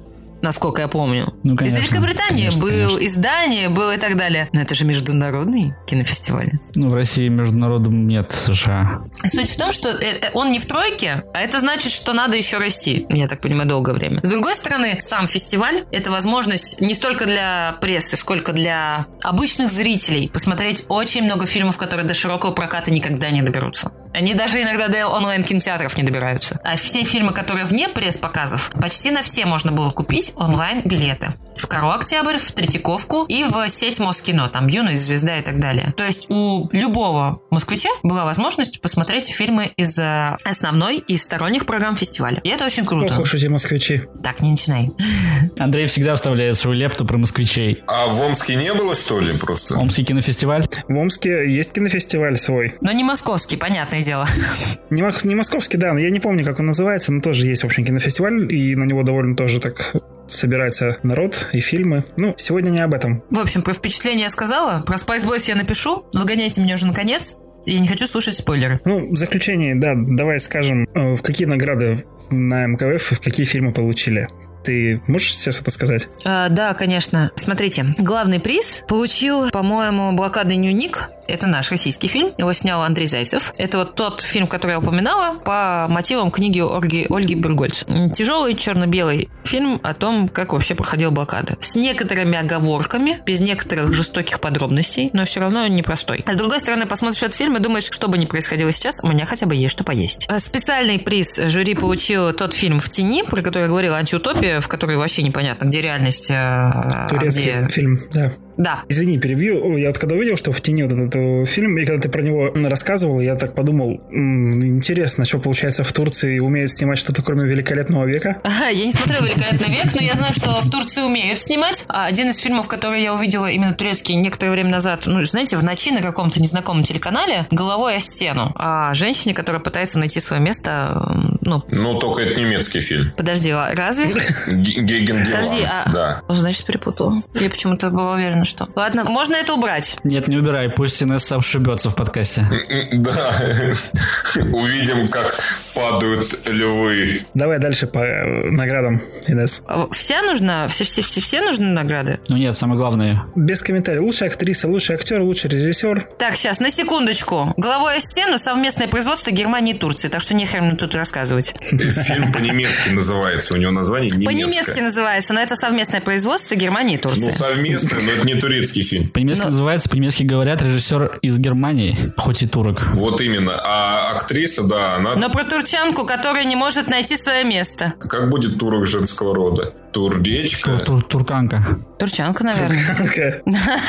насколько я помню. Ну, конечно, из Великобритании конечно, был, конечно. из Дании был и так далее. Но это же международный кинофестиваль. Ну, в России международным нет США. Суть в том, что э, э, он не в тройке, а это значит, что надо еще расти, я так понимаю, долгое время. С другой стороны, сам фестиваль – это возможность не столько для прессы, сколько для обычных зрителей посмотреть очень много фильмов, которые до широкого проката никогда не доберутся. Они даже иногда до онлайн-кинотеатров не добираются. А все фильмы, которые вне пресс-показов, почти на все можно было купить онлайн-билеты в Кару Октябрь, в Третьяковку и в сеть Москино, там Юная звезда и так далее. То есть у любого москвича была возможность посмотреть фильмы из э, основной и сторонних программ фестиваля. И это очень круто. Ох уж эти москвичи. Так, не начинай. Андрей всегда вставляет свою лепту про москвичей. А в Омске не было, что ли, просто? Омский кинофестиваль? В Омске есть кинофестиваль свой. Но не московский, понятное дело. Не, не московский, да, но я не помню, как он называется, но тоже есть, в общем, кинофестиваль, и на него довольно тоже так собирается народ и фильмы. Ну, сегодня не об этом. В общем, про впечатление я сказала. Про Spice Boys я напишу. Выгоняйте меня уже наконец. Я не хочу слушать спойлеры. Ну, в заключение, да, давай скажем, э, в какие награды на МКФ, какие фильмы получили. Ты можешь сейчас это сказать? А, да, конечно. Смотрите, главный приз получил, по-моему, блокадный дневник это наш российский фильм. Его снял Андрей Зайцев. Это вот тот фильм, который я упоминала по мотивам книги Ольги, Ольги Бергольц. Тяжелый черно-белый фильм о том, как вообще проходила блокада. С некоторыми оговорками, без некоторых жестоких подробностей, но все равно непростой. А с другой стороны, посмотришь этот фильм и думаешь, что бы ни происходило сейчас, у меня хотя бы есть что поесть. А специальный приз жюри получил тот фильм «В тени», про который я говорила, «Антиутопия», в которой вообще непонятно, где реальность, а Турецкий где... фильм, да. Да. Извини, перебью. Я вот когда увидел, что в тени вот этот э, фильм, и когда ты про него рассказывал, я так подумал, м-м, интересно, что получается в Турции умеют снимать что-то кроме великолепного века? Ага, я не смотрела великолепный век, но я знаю, что в Турции умеют снимать. А один из фильмов, который я увидела именно турецкий некоторое время назад, ну, знаете, в ночи на каком-то незнакомом телеканале головой о стену. А женщине, которая пытается найти свое место, ну... Ну, только это немецкий фильм. Подожди, а разве? Геген Подожди, а... да. Значит, перепутала. Я почему-то была уверена, что... Ладно, можно это убрать? Нет, не убирай, пусть Инесса ошибется в подкасте. Да. Увидим, как падают львы. Давай дальше по э, наградам, Инесс. Вся нужна? Все, все, все, все нужны награды? Ну нет, самое главное. Без комментариев. Лучшая актриса, лучший актер, лучший режиссер. Так, сейчас, на секундочку. Головой о стену совместное производство Германии и Турции, так что нехер мне тут рассказывать. Фильм по-немецки называется, у него название немецкое. По-немецки называется, но это совместное производство Германии и Турции. Ну, совместное, но это не турецкий фильм. По-немецки но... называется, по-немецки говорят, режиссер из Германии, хоть и турок. Вот именно. А актриса, да, она... Но про турчанку, которая не может найти свое место. Как будет турок женского рода? Турдечка? Тур -тур Турканка. Турчанка, наверное. Турканка.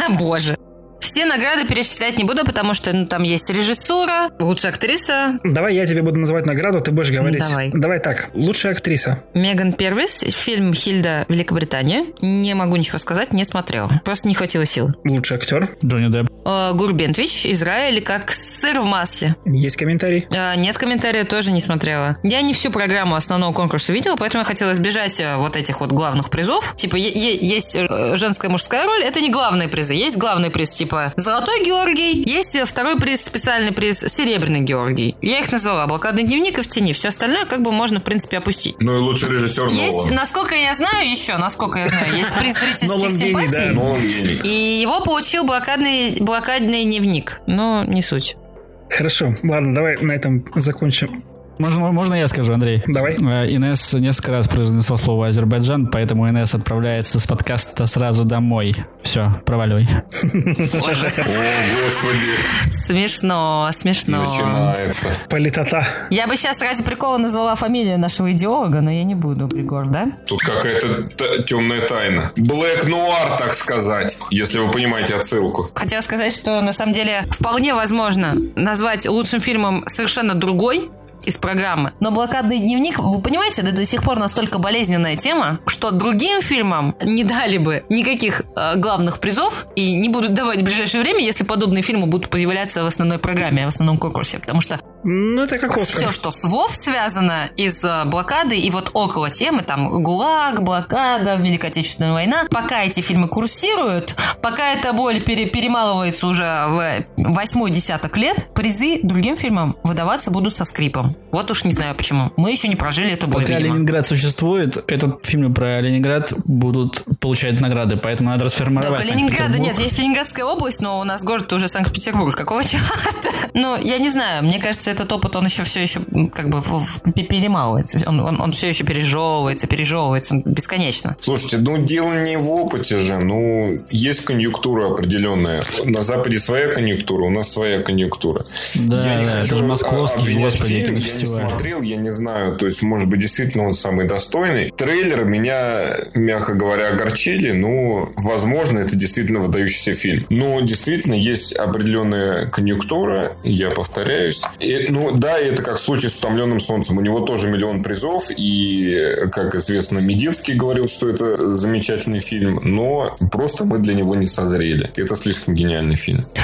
Боже. Все награды перечислять не буду, потому что ну, там есть режиссура, лучшая актриса. Давай я тебе буду называть награду, ты будешь говорить. Давай. Давай так, лучшая актриса. Меган Первис, фильм «Хильда. Великобритания». Не могу ничего сказать, не смотрела. Просто не хватило сил. Лучший актер. Джонни Депп. Э, Гурбентвич, Израиль, как сыр в масле. Есть комментарий? Э, нет комментариев, тоже не смотрела. Я не всю программу основного конкурса видела, поэтому я хотела избежать э, вот этих вот главных призов. Типа, есть женская мужская роль, это не главные призы. Есть главный приз, типа, золотой Георгий, есть второй приз, специальный приз, серебряный Георгий. Я их назвала блокадный дневник и в тени. Все остальное как бы можно, в принципе, опустить. Ну и лучший режиссер Есть, Нолан. насколько я знаю, еще, насколько я знаю, есть приз зрительских симпатий. да. Нолан гений. И его получил блокадный, блокадный дневник. Но не суть. Хорошо, ладно, давай на этом закончим. Можно, можно я скажу, Андрей? Давай. Э, Инесс несколько раз произнесла слово Азербайджан, поэтому Инесс отправляется с подкаста сразу домой. Все, проваливай. Боже. О, господи, Смешно, смешно. начинается. Политота. Я бы сейчас ради прикола назвала фамилию нашего идеолога, но я не буду, Григор, да? Тут какая-то темная тайна. Блэк нуар, так сказать, если вы понимаете отсылку. Хотела сказать, что на самом деле вполне возможно назвать лучшим фильмом совершенно другой из программы. Но «Блокадный дневник», вы понимаете, это до сих пор настолько болезненная тема, что другим фильмам не дали бы никаких э, главных призов и не будут давать в ближайшее время, если подобные фильмы будут появляться в основной программе, в основном конкурсе. Потому что Ну, это как Оскар. все, что с ВОВ связано из э, блокады и вот около темы, там, ГУЛАГ, блокада, Великая Отечественная война, пока эти фильмы курсируют, пока эта боль пере- перемалывается уже в восьмой десяток лет, призы другим фильмам выдаваться будут со скрипом. Вот уж не знаю почему. Мы еще не прожили эту боль, Пока видимо. Ленинград существует, этот фильмы про Ленинград будут получать награды, поэтому надо расформировать Только Ленинграда нет, есть Ленинградская область, но у нас город уже Санкт-Петербург. Какого черта? Ну, я не знаю, мне кажется, этот опыт, он еще все еще как бы перемалывается. Он, он, он все еще пережевывается, пережевывается он бесконечно. Слушайте, ну дело не в опыте же, ну есть конъюнктура определенная. На Западе своя конъюнктура, у нас своя конъюнктура. Да, я не да, хочу это же московский, господи, фильм, я не смотрел, я не знаю, то есть может быть действительно он самый достойный. Трейлер меня, мягко говоря, огорчили, ну, возможно, это действительно выдающийся фильм. Но действительно есть определенная конъюнктура, я повторяюсь, и И, ну да, это как в случае с «Утомленным солнцем». У него тоже миллион призов, и, как известно, Мединский говорил, что это замечательный фильм, но просто мы для него не созрели. Это слишком гениальный фильм.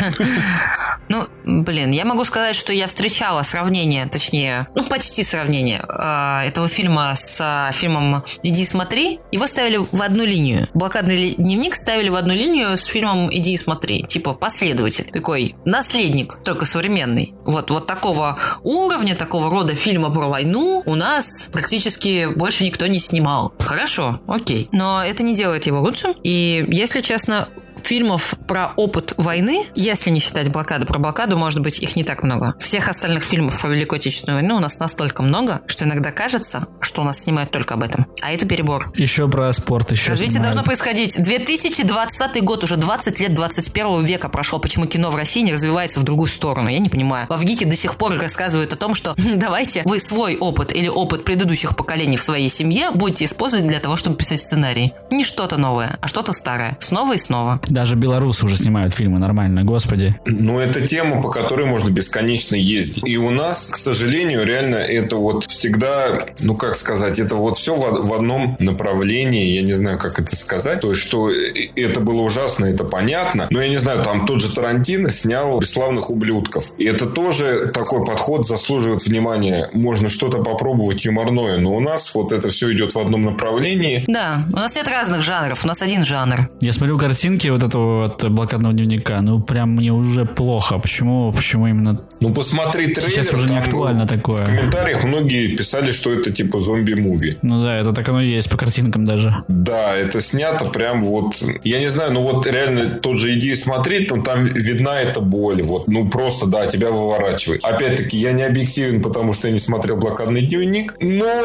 Ну, блин, я могу сказать, что я встречала сравнение, точнее, ну, почти сравнение э, этого фильма с э, фильмом «Иди смотри». Его ставили в одну линию. «Блокадный дневник» ставили в одну линию с фильмом «Иди смотри». Типа последователь. Такой наследник, только современный. Вот, вот такого уровня, такого рода фильма про войну у нас практически больше никто не снимал. Хорошо, окей. Но это не делает его лучшим. И, если честно, фильмов про опыт войны, если не считать блокаду, про блокаду, может быть, их не так много. Всех остальных фильмов про Великую Отечественную войну у нас настолько много, что иногда кажется, что у нас снимают только об этом. А это перебор. Еще про спорт еще Развитие снимают. должно происходить. 2020 год, уже 20 лет 21 века прошло. Почему кино в России не развивается в другую сторону? Я не понимаю. Во ВГИКе до сих пор рассказывают о том, что «Хм, давайте вы свой опыт или опыт предыдущих поколений в своей семье будете использовать для того, чтобы писать сценарий. Не что-то новое, а что-то старое. Снова и снова. Даже белорусы уже снимают фильмы нормально, господи. Ну, это тема, по которой можно бесконечно ездить. И у нас, к сожалению, реально это вот всегда, ну, как сказать, это вот все в, в одном направлении, я не знаю, как это сказать. То есть, что это было ужасно, это понятно. Но я не знаю, там тот же Тарантино снял «Бесславных ублюдков». И это тоже такой подход заслуживает внимания. Можно что-то попробовать юморное, но у нас вот это все идет в одном направлении. Да, у нас нет разных жанров, у нас один жанр. Я смотрю картинки вот этого вот блокадного дневника, ну прям мне уже плохо. Почему, почему именно... Ну, посмотри трейлер. Сейчас уже не там актуально такое. В комментариях многие писали, что это типа зомби-муви. Ну да, это так оно и есть, по картинкам даже. Да, это снято прям вот... Я не знаю, ну вот реально тот же «Иди смотреть», ну там видна эта боль. Вот, ну просто, да, тебя выворачивает. Опять-таки, я не объективен, потому что я не смотрел «Блокадный дневник». Но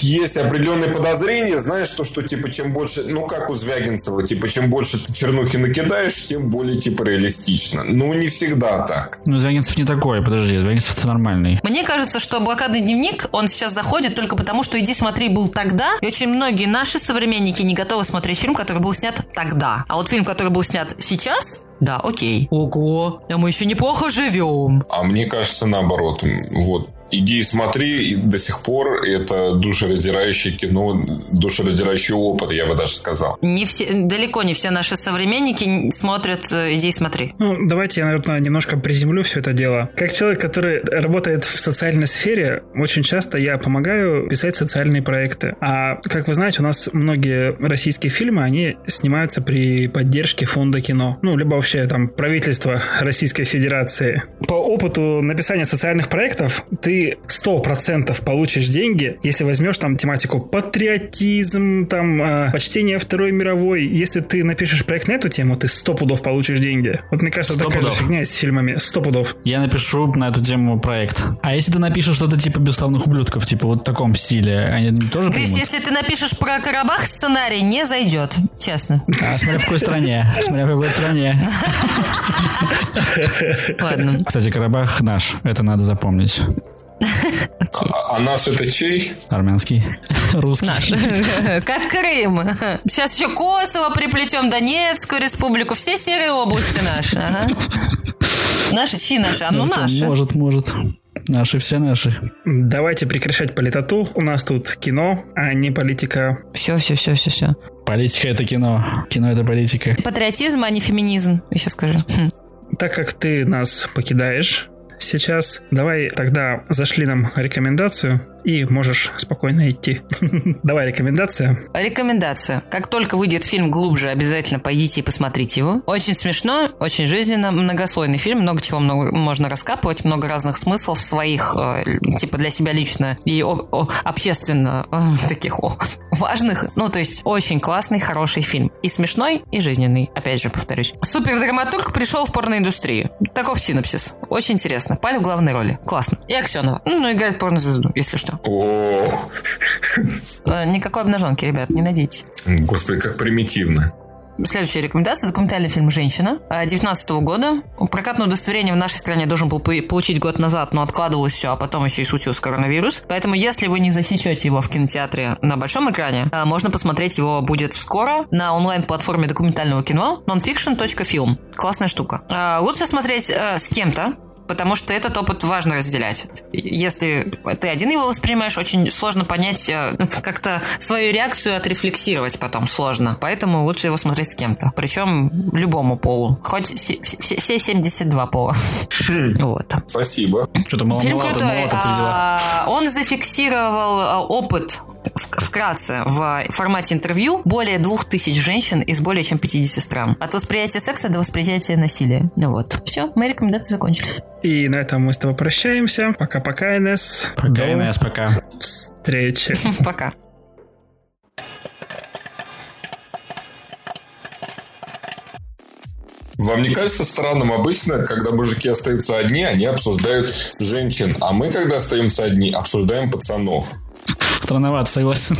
есть определенные подозрения, знаешь, то, что типа чем больше... Ну, как у Звягинцева, типа чем больше ты чернухи накидаешь, тем более типа реалистично. Ну, не всегда так. Ну, Звягинцев не такой, подожди, Звягинцев-то нормальный. Мне кажется, что блокадный дневник, он сейчас заходит только потому, что «Иди смотри» был тогда, и очень многие наши современники не готовы смотреть фильм, который был снят тогда. А вот фильм, который был снят сейчас, да, окей. Ого, а мы еще неплохо живем. А мне кажется, наоборот. Вот Иди и смотри, и до сих пор это душераздирающее кино, душераздирающий опыт, я бы даже сказал. Не все, далеко не все наши современники смотрят э, «Иди и смотри». Ну, давайте я, наверное, немножко приземлю все это дело. Как человек, который работает в социальной сфере, очень часто я помогаю писать социальные проекты. А, как вы знаете, у нас многие российские фильмы, они снимаются при поддержке фонда кино. Ну, либо вообще там правительства Российской Федерации. По опыту написания социальных проектов ты сто процентов получишь деньги, если возьмешь там тематику патриотизм, там э, почтение Второй мировой. Если ты напишешь проект на эту тему, ты сто пудов получишь деньги. Вот мне кажется, 100 такая пудов. же фигня с фильмами. Сто пудов. Я напишу на эту тему проект. А если ты напишешь что-то типа «Бесславных ублюдков», типа вот в таком стиле, они тоже Гриш, примут? если ты напишешь про Карабах сценарий, не зайдет, честно. А, смотря в какой стране. Смотря в какой стране. Ладно. Кстати, Карабах наш. Это надо запомнить. А, а наш это чей? Армянский. Русский. Наш. Как Крым. Сейчас еще Косово приплетем, Донецкую республику, все серые области наши. ага. Наши, чьи наши? А ну наши. Может, может. Наши все наши. Давайте прекращать политоту. У нас тут кино, а не политика. Все, все, все, все, все. Политика это кино. Кино это политика. Патриотизм, а не феминизм, еще скажу. Хм. Так как ты нас покидаешь сейчас, давай тогда зашли нам рекомендацию и можешь спокойно идти. Давай рекомендация. Рекомендация. Как только выйдет фильм «Глубже», обязательно пойдите и посмотрите его. Очень смешно, очень жизненно, многослойный фильм, много чего много, можно раскапывать, много разных смыслов своих, э, типа для себя лично и о- о- общественно э, таких о, важных. Ну, то есть очень классный, хороший фильм. И смешной, и жизненный, опять же повторюсь. Супердраматург пришел в порноиндустрию. Таков синопсис. Очень интересно. Паль в главной роли. Классно. И Аксенова. Ну, ну, играет порнозвезду, если что. О, Э, Никакой обнаженки, ребят, не надейтесь. господи, как примитивно. Следующая рекомендация – документальный фильм «Женщина» 2019 года. Прокатное удостоверение в нашей стране должен был по- получить год назад, но откладывалось все, а потом еще и случился коронавирус. Поэтому, если вы не засечете его в кинотеатре на большом экране, а, можно посмотреть его будет скоро на онлайн-платформе документального кино nonfiction.film. Классная штука. Лучше смотреть э, с кем-то, потому что этот опыт важно разделять. Если ты один его воспринимаешь, очень сложно понять, э, как-то свою реакцию отрефлексировать потом сложно. Поэтому лучше его смотреть с кем-то. Причем любому полу. Хоть все, все 72 пола. Вот. Спасибо. Что-то маловато, маловато ты взяла. А, он зафиксировал а, опыт вкратце в формате интервью более двух тысяч женщин из более чем 50 стран. От восприятия секса до восприятия насилия. Ну вот. Все, мои рекомендации закончились. И на этом мы с тобой прощаемся. Пока-пока, Инесс. Пока, Инесс, пока. Встречи. Пока. Вам не кажется странным обычно, когда мужики остаются одни, они обсуждают женщин, а мы, когда остаемся одни, обсуждаем пацанов? Странновато, согласен.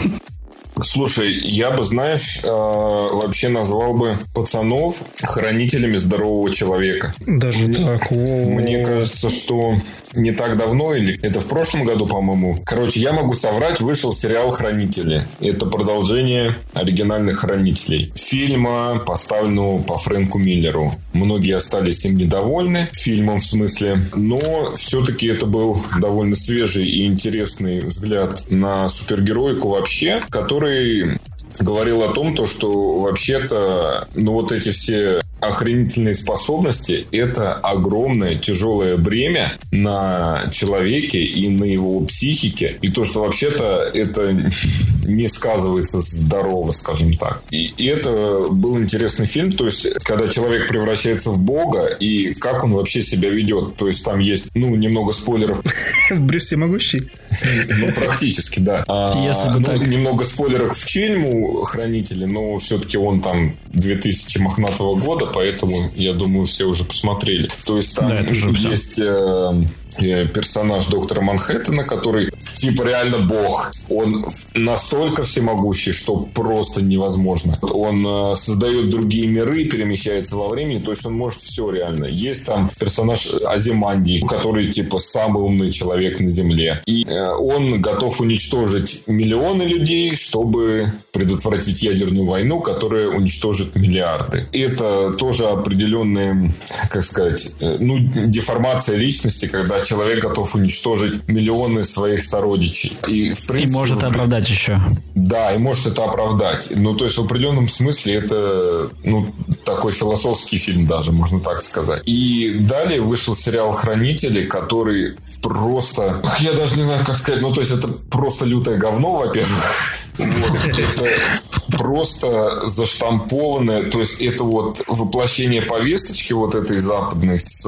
Слушай, я бы, знаешь, э, вообще назвал бы пацанов хранителями здорового человека. Даже мне, так? Мне кажется, что не так давно, или это в прошлом году, по-моему. Короче, я могу соврать, вышел сериал «Хранители». Это продолжение оригинальных «Хранителей». Фильма, поставленного по Фрэнку Миллеру. Многие остались им недовольны, фильмом в смысле. Но все-таки это был довольно свежий и интересный взгляд на супергероику вообще, который который говорил о том, то, что вообще-то, ну вот эти все охренительные способности – это огромное тяжелое бремя на человеке и на его психике. И то, что вообще-то это не сказывается здорово, скажем так. И, и это был интересный фильм, то есть, когда человек превращается в бога, и как он вообще себя ведет. То есть, там есть, ну, немного спойлеров. Брюс всемогущий? Ну, практически, да. Если бы ну, так... Немного спойлеров к фильму «Хранители», но все-таки он там 2000 мохнатого года, поэтому, я думаю, все уже посмотрели. То есть, там да, есть э, э, персонаж доктора Манхэттена, который типа реально бог. Он настолько всемогущий, что просто невозможно. Он э, создает другие миры, перемещается во времени, то есть он может все реально. Есть там персонаж Азиманди, который типа самый умный человек на Земле. И э, он готов уничтожить миллионы людей, чтобы предотвратить ядерную войну, которая уничтожит миллиарды. Это тоже определенная, как сказать, э, ну, деформация личности, когда человек готов уничтожить миллионы своих сородичей. И, в принципе, и может оправдать еще. Да, и может это оправдать. Ну, то есть, в определенном смысле это, ну, такой философский фильм даже, можно так сказать. И далее вышел сериал «Хранители», который просто... Я даже не знаю, как сказать. Ну, то есть, это просто лютое говно, во-первых. Это просто заштампованное. То есть, это вот воплощение повесточки вот этой западной с,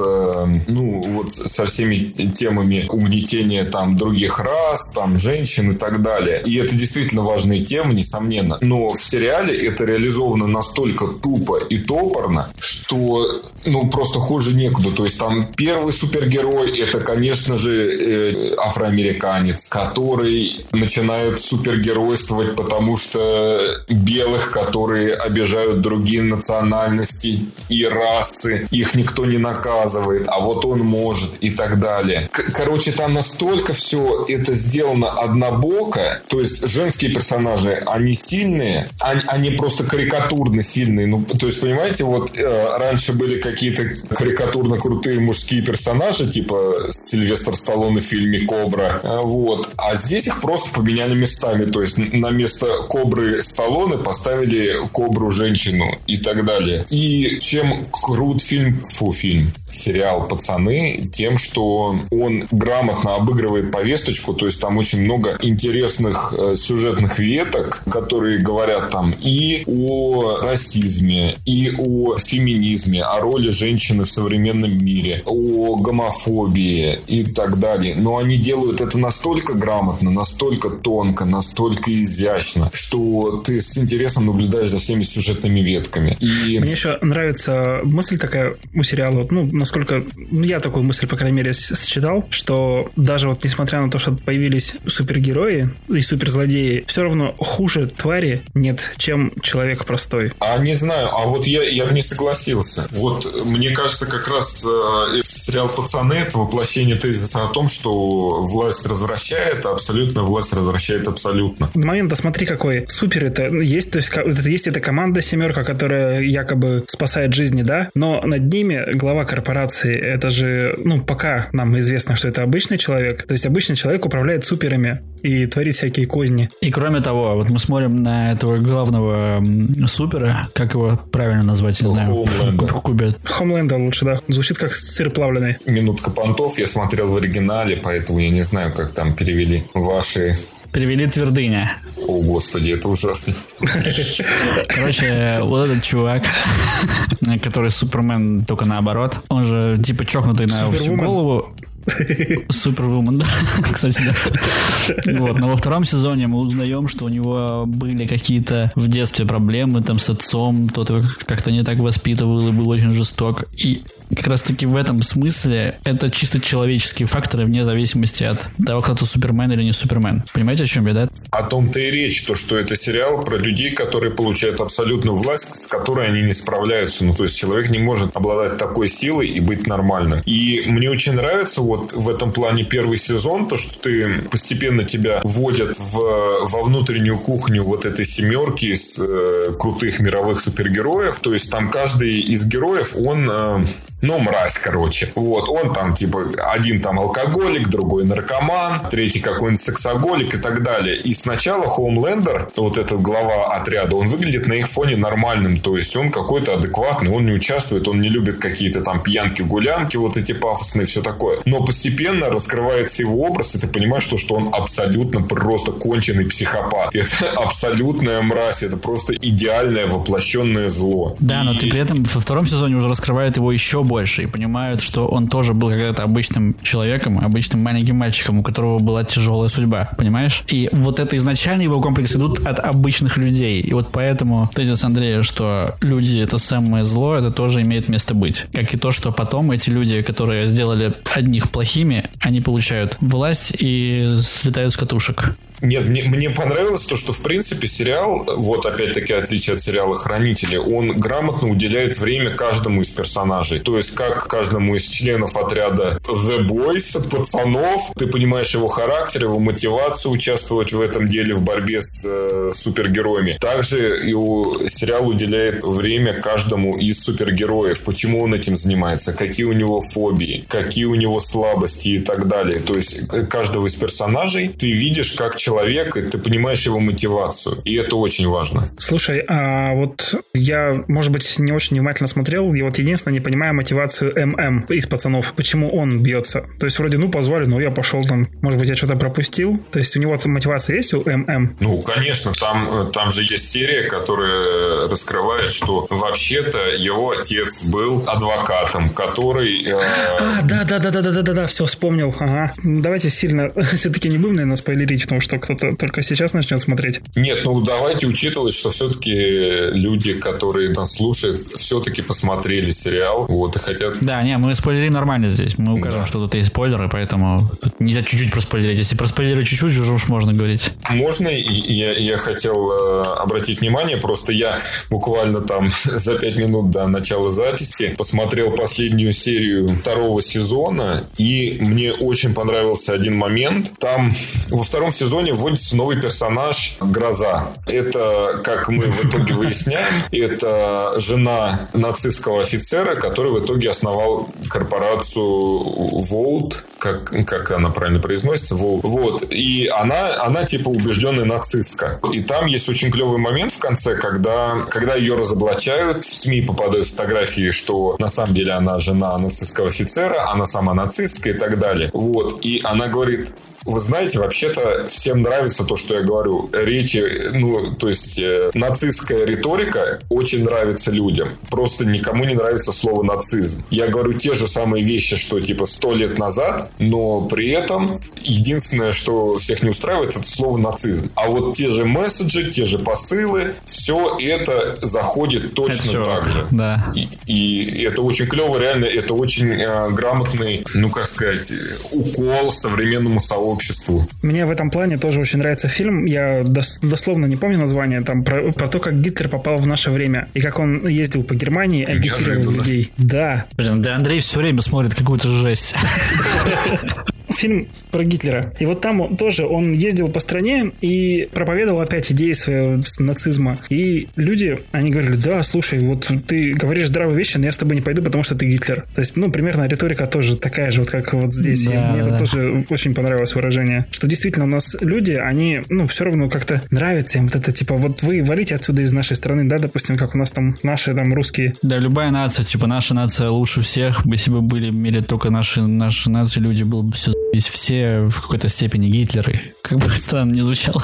ну, вот со всеми темами угнетения там других рас, там женщин и так далее. И это действительно важные темы, несомненно. Но в сериале это реализовано настолько тупо и топорно, что, ну, просто хуже некуда. То есть, там первый супергерой, это, конечно же, э, афроамериканец, который начинает супергеройствовать, потому что белых, которые обижают другие национальности и расы, их никто не наказывает, а вот он может и так далее. К- короче, там настолько все это сделано однобоко, то есть женские персонажи, они сильные, они, они просто карикатурно сильные. Ну, то есть, понимаете, вот э, раньше были какие-то карикатурно крутые мужские персонажи, типа Сильвестр Сталлоне в фильме «Кобра». А, вот. А здесь их просто поменяли местами. То есть на место Кобры Сталлоне поставили Кобру женщину и так далее. И чем крут фильм, фу, фильм, сериал «Пацаны», тем, что он грамотно обыгрывает повесточку, то есть там очень много интересных э, сюжетных веток, которые говорят там и о расизме, и о феминизме, о роли женщины в современном мире, о гомофобии и так далее. Но они делают это настолько грамотно, настолько тонко, настолько изящно, что ты с интересом наблюдаешь за всеми сюжетными ветками. И... Мне еще нравится мысль такая у сериала, ну, насколько ну, я такую мысль, по крайней мере, считал, что даже вот несмотря на то, что появились супергерои и суперзлодеи, все равно хуже твари нет, чем человек простой. А не знаю, а вот я, я бы не согласился согласился. Вот мне кажется, как раз э, сериал «Пацаны» — это воплощение тезиса о том, что власть развращает, а абсолютно власть развращает абсолютно. Момент, да смотри, какой супер это есть, то есть есть эта команда семерка, которая якобы спасает жизни, да, но над ними глава корпорации, это же, ну, пока нам известно, что это обычный человек, то есть обычный человек управляет суперами и творит всякие козни. И кроме того, вот мы смотрим на этого главного супера, как его правильно назвать, не знаю. Хоумленда. Хоумленда лучше, да. Звучит как сыр плавленый. Минутка понтов, я смотрел в оригинале, поэтому я не знаю, как там перевели ваши Перевели твердыня. О, господи, это ужасно. Короче, вот этот чувак, который Супермен только наоборот, он же типа чокнутый на всю голову. Супервумен, да. Кстати, да. Вот. Но во втором сезоне мы узнаем, что у него были какие-то в детстве проблемы там с отцом, тот как-то не так воспитывал и был очень жесток. И как раз таки в этом смысле это чисто человеческие факторы вне зависимости от того, кто то Супермен или не Супермен. Понимаете, о чем я, да? О том-то и речь, то, что это сериал про людей, которые получают абсолютную власть, с которой они не справляются. Ну, то есть человек не может обладать такой силой и быть нормальным. И мне очень нравится вот в этом плане первый сезон, то, что ты постепенно тебя вводят в, во внутреннюю кухню вот этой семерки из э, крутых мировых супергероев. То есть там каждый из героев, он э, ну, мразь, короче. Вот, он там, типа, один там алкоголик, другой наркоман, третий какой-нибудь сексоголик и так далее. И сначала Хоумлендер, вот этот глава отряда, он выглядит на их фоне нормальным, то есть он какой-то адекватный, он не участвует, он не любит какие-то там пьянки-гулянки, вот эти пафосные, все такое. Но постепенно раскрывается его образ, и ты понимаешь, что, что он абсолютно просто конченый психопат. Это абсолютная мразь, это просто идеальное воплощенное зло. Да, и... но ты при этом во втором сезоне уже раскрывает его еще больше и понимают, что он тоже был когда-то обычным человеком, обычным маленьким мальчиком, у которого была тяжелая судьба, понимаешь? И вот это изначально его комплекс идут от обычных людей. И вот поэтому тезис Андрея, что люди — это самое зло, это тоже имеет место быть. Как и то, что потом эти люди, которые сделали одних плохими, они получают власть и слетают с катушек. Нет, мне, мне понравилось то, что в принципе сериал, вот опять-таки отличие от сериала «Хранители», он грамотно уделяет время каждому из персонажей. То есть как каждому из членов отряда The Boys, пацанов, ты понимаешь его характер, его мотивацию участвовать в этом деле, в борьбе с э, супергероями. Также и у, сериал уделяет время каждому из супергероев. Почему он этим занимается, какие у него фобии, какие у него слабости и так далее. То есть э, каждого из персонажей ты видишь как человек человек, и ты понимаешь его мотивацию. И это очень важно. Слушай, а вот я, может быть, не очень внимательно смотрел, и вот единственное, не понимаю мотивацию ММ из пацанов. Почему он бьется? То есть вроде, ну, позвали, но я пошел там, может быть, я что-то пропустил. То есть у него мотивация есть у ММ? Ну, конечно, там, там же есть серия, которая раскрывает, что вообще-то его отец был адвокатом, который... Э... А, да, да, да, да, да, да, да, да, все вспомнил. Ага. Давайте сильно все-таки не будем, наверное, спойлерить, потому что кто-то только сейчас начнет смотреть. Нет, ну давайте учитывать, что все-таки люди, которые нас слушают, все-таки посмотрели сериал, вот, и хотят... Да, не, мы спойлерим нормально здесь. Мы укажем, да. что тут есть спойлеры, поэтому тут нельзя чуть-чуть проспойлерить. Если проспойлерить чуть-чуть, уже уж можно говорить. Можно? Я, я хотел э, обратить внимание, просто я буквально там за пять минут до начала записи посмотрел последнюю серию второго сезона, и мне очень понравился один момент. Там во втором сезоне сезоне вводится новый персонаж Гроза. Это, как мы в итоге выясняем, это жена нацистского офицера, который в итоге основал корпорацию Волт, как, как она правильно произносится, Волт. Вот. И она, она типа убежденная нацистка. И там есть очень клевый момент в конце, когда, когда ее разоблачают, в СМИ попадают фотографии, что на самом деле она жена нацистского офицера, она сама нацистка и так далее. Вот. И она говорит, вы знаете, вообще-то всем нравится то, что я говорю. Речи, ну, то есть э, нацистская риторика очень нравится людям. Просто никому не нравится слово нацизм. Я говорю те же самые вещи, что типа сто лет назад, но при этом единственное, что всех не устраивает, это слово нацизм. А вот те же месседжи, те же посылы, все это заходит точно это так же. Да. И, и это очень клево, реально, это очень э, грамотный, ну как сказать, укол современному сообществу сообществу. Мне в этом плане тоже очень нравится фильм. Я дос- дословно не помню название, там про, про то, как Гитлер попал в наше время. И как он ездил по Германии, агитировал людей. Да. Блин, да Андрей все время смотрит какую-то жесть. Фильм про Гитлера. И вот там он тоже, он ездил по стране и проповедовал опять идеи своего нацизма. И люди, они говорили, да, слушай, вот ты говоришь здравые вещи, но я с тобой не пойду, потому что ты Гитлер. То есть, ну, примерно риторика тоже такая же, вот как вот здесь. И Да, мне это да. тоже очень понравилось выражение. Что действительно у нас люди, они, ну, все равно как-то нравится им вот это, типа, вот вы валите отсюда из нашей страны, да, допустим, как у нас там наши там русские. Да, любая нация, типа наша нация лучше всех. Если бы были в мире только наши, наши нации, люди, было бы все все в какой-то степени Гитлеры. Как бы странно не звучало.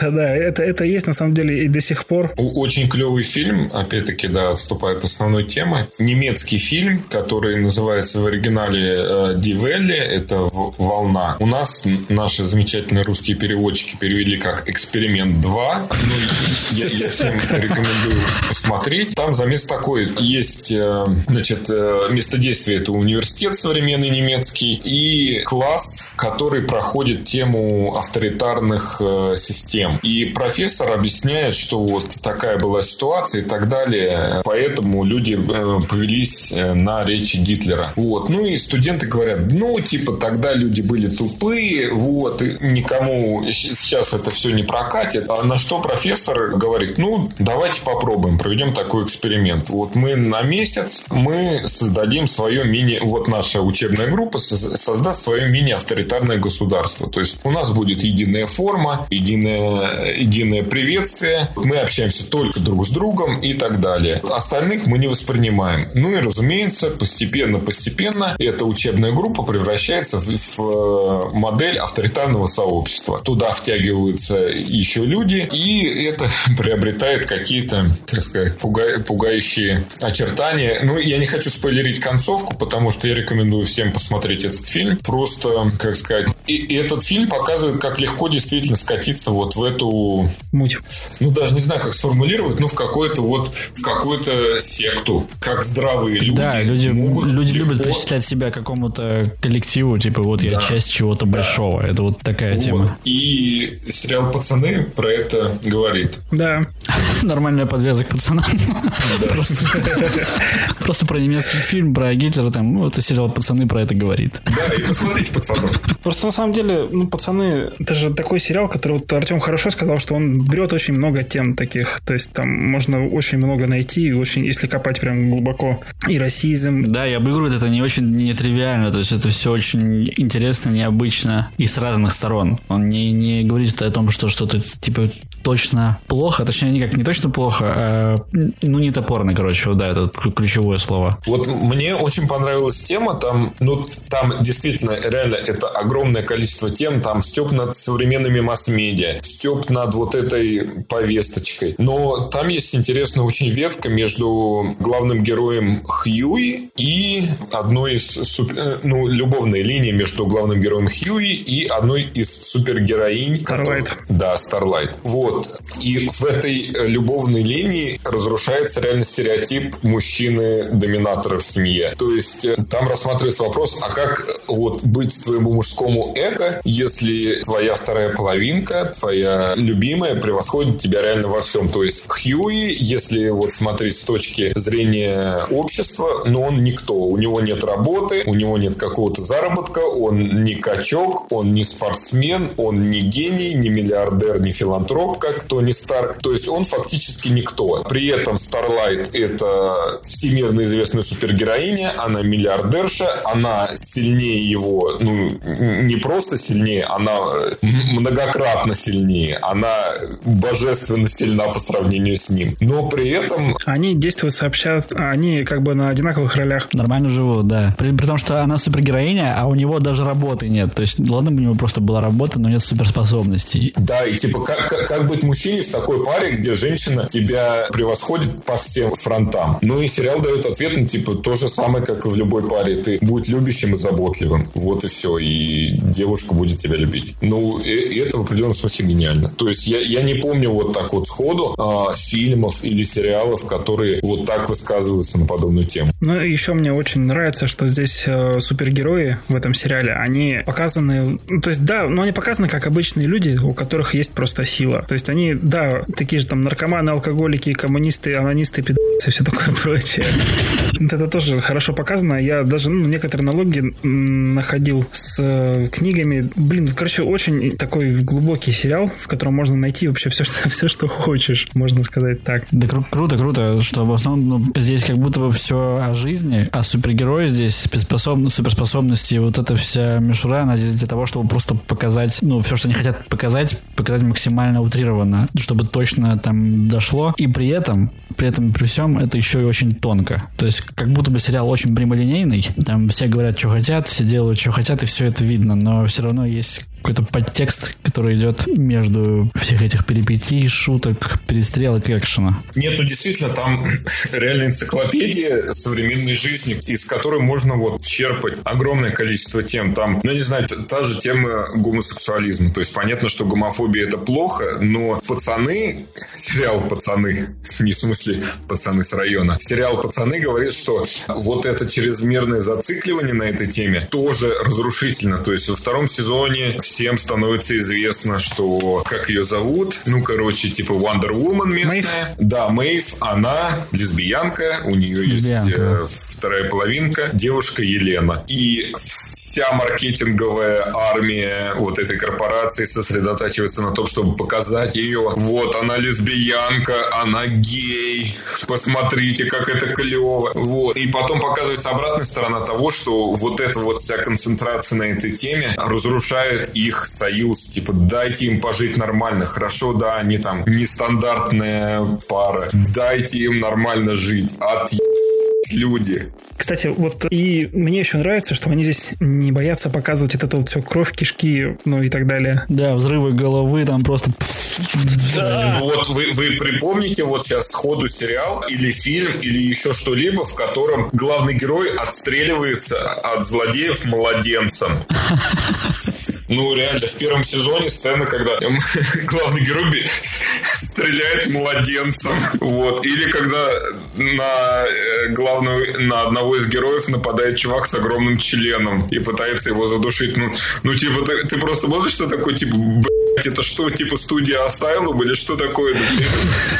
Да-да, это, это есть на самом деле и до сих пор. Очень клевый фильм, опять-таки, да, отступает от основной темы. Немецкий фильм, который называется в оригинале э, «Die Welle», это «Волна». У нас наши замечательные русские переводчики перевели как «Эксперимент 2». Ну, я, я всем рекомендую посмотреть. Там замес такой. Есть, э, значит, э, место действия – это университет современный немецкий и класс, который проходит тему авторитарных э, систем. И профессор объясняет, что вот такая была ситуация и так далее. Поэтому люди э, повелись э, на речи Гитлера. Вот. Ну и студенты говорят, ну, типа, тогда люди были тупые, вот, и никому сейчас это все не прокатит. А на что профессор говорит, ну, давайте попробуем, проведем такой эксперимент. Вот мы на месяц, мы создадим свое мини... Вот наша учебная группа соз- создаст свое мини-авторитарное государство. То есть у нас будет единая форма, единое, единое приветствие. Мы общаемся только друг с другом и так далее. Остальных мы не воспринимаем. Ну и, разумеется, постепенно-постепенно эта учебная группа превращается в, в, э, модель авторитарного сообщества. Туда втягиваются еще люди, и это приобретает какие-то, так сказать, пуга- пугающие очертания. Ну, я не хочу спойлерить концовку, потому что я рекомендую всем посмотреть этот фильм. Просто, как сказать, и, и этот фильм показывает, как легко действительно скатиться вот в эту Муть. ну, даже не знаю, как сформулировать, но в какую-то вот, в какую-то секту. Как здравые люди Да, люди, могут люди любят легко- причислять себя к какому-то коллективу, типа вот я Да. часть чего-то большого. Это вот такая Вот. тема. И сериал «Пацаны» про это говорит. Да. Нормальная подвязок пацанам. Просто- Просто про немецкий фильм, про Гитлера, там, ну, это сериал «Пацаны» про это говорит. Да, и посмотрите «Пацанов». Просто на самом деле, ну, пацаны, это же такой сериал, который вот Артем хорошо сказал, что он берет очень много тем таких. То есть там можно очень много найти, и очень, если копать прям глубоко. И расизм. Да, и обыгрывает это не очень нетривиально, то есть это все очень интересно, необычно и с разных сторон. Он не, не говорит о том, что что-то типа точно плохо, точнее никак не точно плохо, а, ну не топорно, короче, да, это ключ- ключевое слово. Вот мне очень понравилась тема, там, ну, там действительно, реально, это огромное количество тем, там степ над современными масс-медиа, степ над вот этой повесточкой. Но там есть интересная очень ветка между главным героем Хьюи и одной из, суп- э, ну, любовной линии между главным героем Хьюи и одной из супергероинь. Starlight. который- Да, Starlight. Вот. И в этой любовной линии разрушается реально стереотип мужчины-доминатора в семье. То есть э, там рассматривается вопрос, а как вот быть твоему мужскому эго, если твоя вторая половинка, твоя любимая превосходит тебя реально во всем. То есть Хьюи, если вот смотреть с точки зрения общества, но он никто. У него нет работы, у него нет какого-то заработка, он не качок, он не спортсмен, он не гений, не миллиардер, не филантроп, как Тони Старк. То есть он фактически никто. При этом Starlight это всемирно известная супергероиня, она миллиардерша, она сильнее его, ну, не просто сильнее, она э, многократно сильнее, она божественно сильна по сравнению с ним. Но при этом Они действуют сообща, они как бы на одинаковых ролях. Нормально живут, да. При, при том, что она супергероиня, а у него даже работы нет. То есть, ладно бы у него просто была работа, но нет суперспособностей. Да, и типа как, как, как быть мужчине в такой паре, где женщина тебя превосходит по всем фронтам. Ну и сериал дает ответ, ну типа то же самое, как и в любой паре. Ты будь любящим и заботливым. Вот и все. и девушка будет тебя любить. Ну, и, и это в определенном смысле гениально. То есть я, я не помню вот так вот сходу а, фильмов или сериалов, которые вот так высказываются на подобную тему. Ну, еще мне очень нравится, что здесь э, супергерои в этом сериале, они показаны, ну, то есть, да, но они показаны как обычные люди, у которых есть просто сила. То есть они, да, такие же там наркоманы, алкоголики, коммунисты, анонисты, и все такое прочее. Это тоже хорошо показано. Я даже ну, некоторые налоги находил с э, книгами. Блин, короче, очень такой глубокий сериал, в котором можно найти вообще все, что, все, что хочешь, можно сказать так. Да кру- круто, круто, что в основном ну, здесь как будто бы все о жизни, а супергерои здесь спецспособ... суперспособности, вот эта вся мишура, она здесь для того, чтобы просто показать, ну, все, что они хотят показать, показать максимально утрированно, чтобы точно там дошло. И при этом, при этом, при всем, это еще и очень тонко. То есть, как будто бы сериал очень прямолинейный, там все говорят, что хотят, все делают, что хотят, и все это видно, но все равно есть какой-то подтекст, который идет между всех этих перипетий, шуток, перестрелок и экшена. Нет, ну действительно, там реально энциклопедия современной жизни, из которой можно вот черпать огромное количество тем. Там, ну, не знаю, та же тема гомосексуализма. То есть понятно, что гомофобия это плохо, но пацаны, сериал «Пацаны», не в смысле пацаны с района, сериал «Пацаны» говорит, что вот это чрезмерное зацикливание на этой теме тоже разрушительно. То есть во втором сезоне всем становится известно, что как ее зовут, ну, короче, типа Wonder Woman местная. Мэйв? Да, Мэйв, она лесбиянка, у нее есть э, вторая половинка, девушка Елена. И вся маркетинговая армия вот этой корпорации сосредотачивается на том, чтобы показать ее. Вот, она лесбиянка, она гей. Посмотрите, как это клево. Вот. И потом показывается обратная сторона того, что вот эта вот вся концентрация на этой теме разрушает их союз. Типа, дайте им пожить нормально. Хорошо, да, они там нестандартная пара. Дайте им нормально жить. От люди. Кстати, вот и мне еще нравится, что они здесь не боятся показывать вот это вот все кровь, кишки, ну и так далее. Да, взрывы головы там просто... Да. Вот вы, вы припомните вот сейчас сходу сериал или фильм или еще что-либо, в котором главный герой отстреливается от злодеев младенцем. Ну, реально, в первом сезоне сцена, когда главный герой стреляет младенцем. Вот. Или когда на э, главную, на одного из героев нападает чувак с огромным членом и пытается его задушить. Ну, ну типа, ты, ты просто смотришь, что такое, типа, блядь, это что, типа студия Asylum или что такое?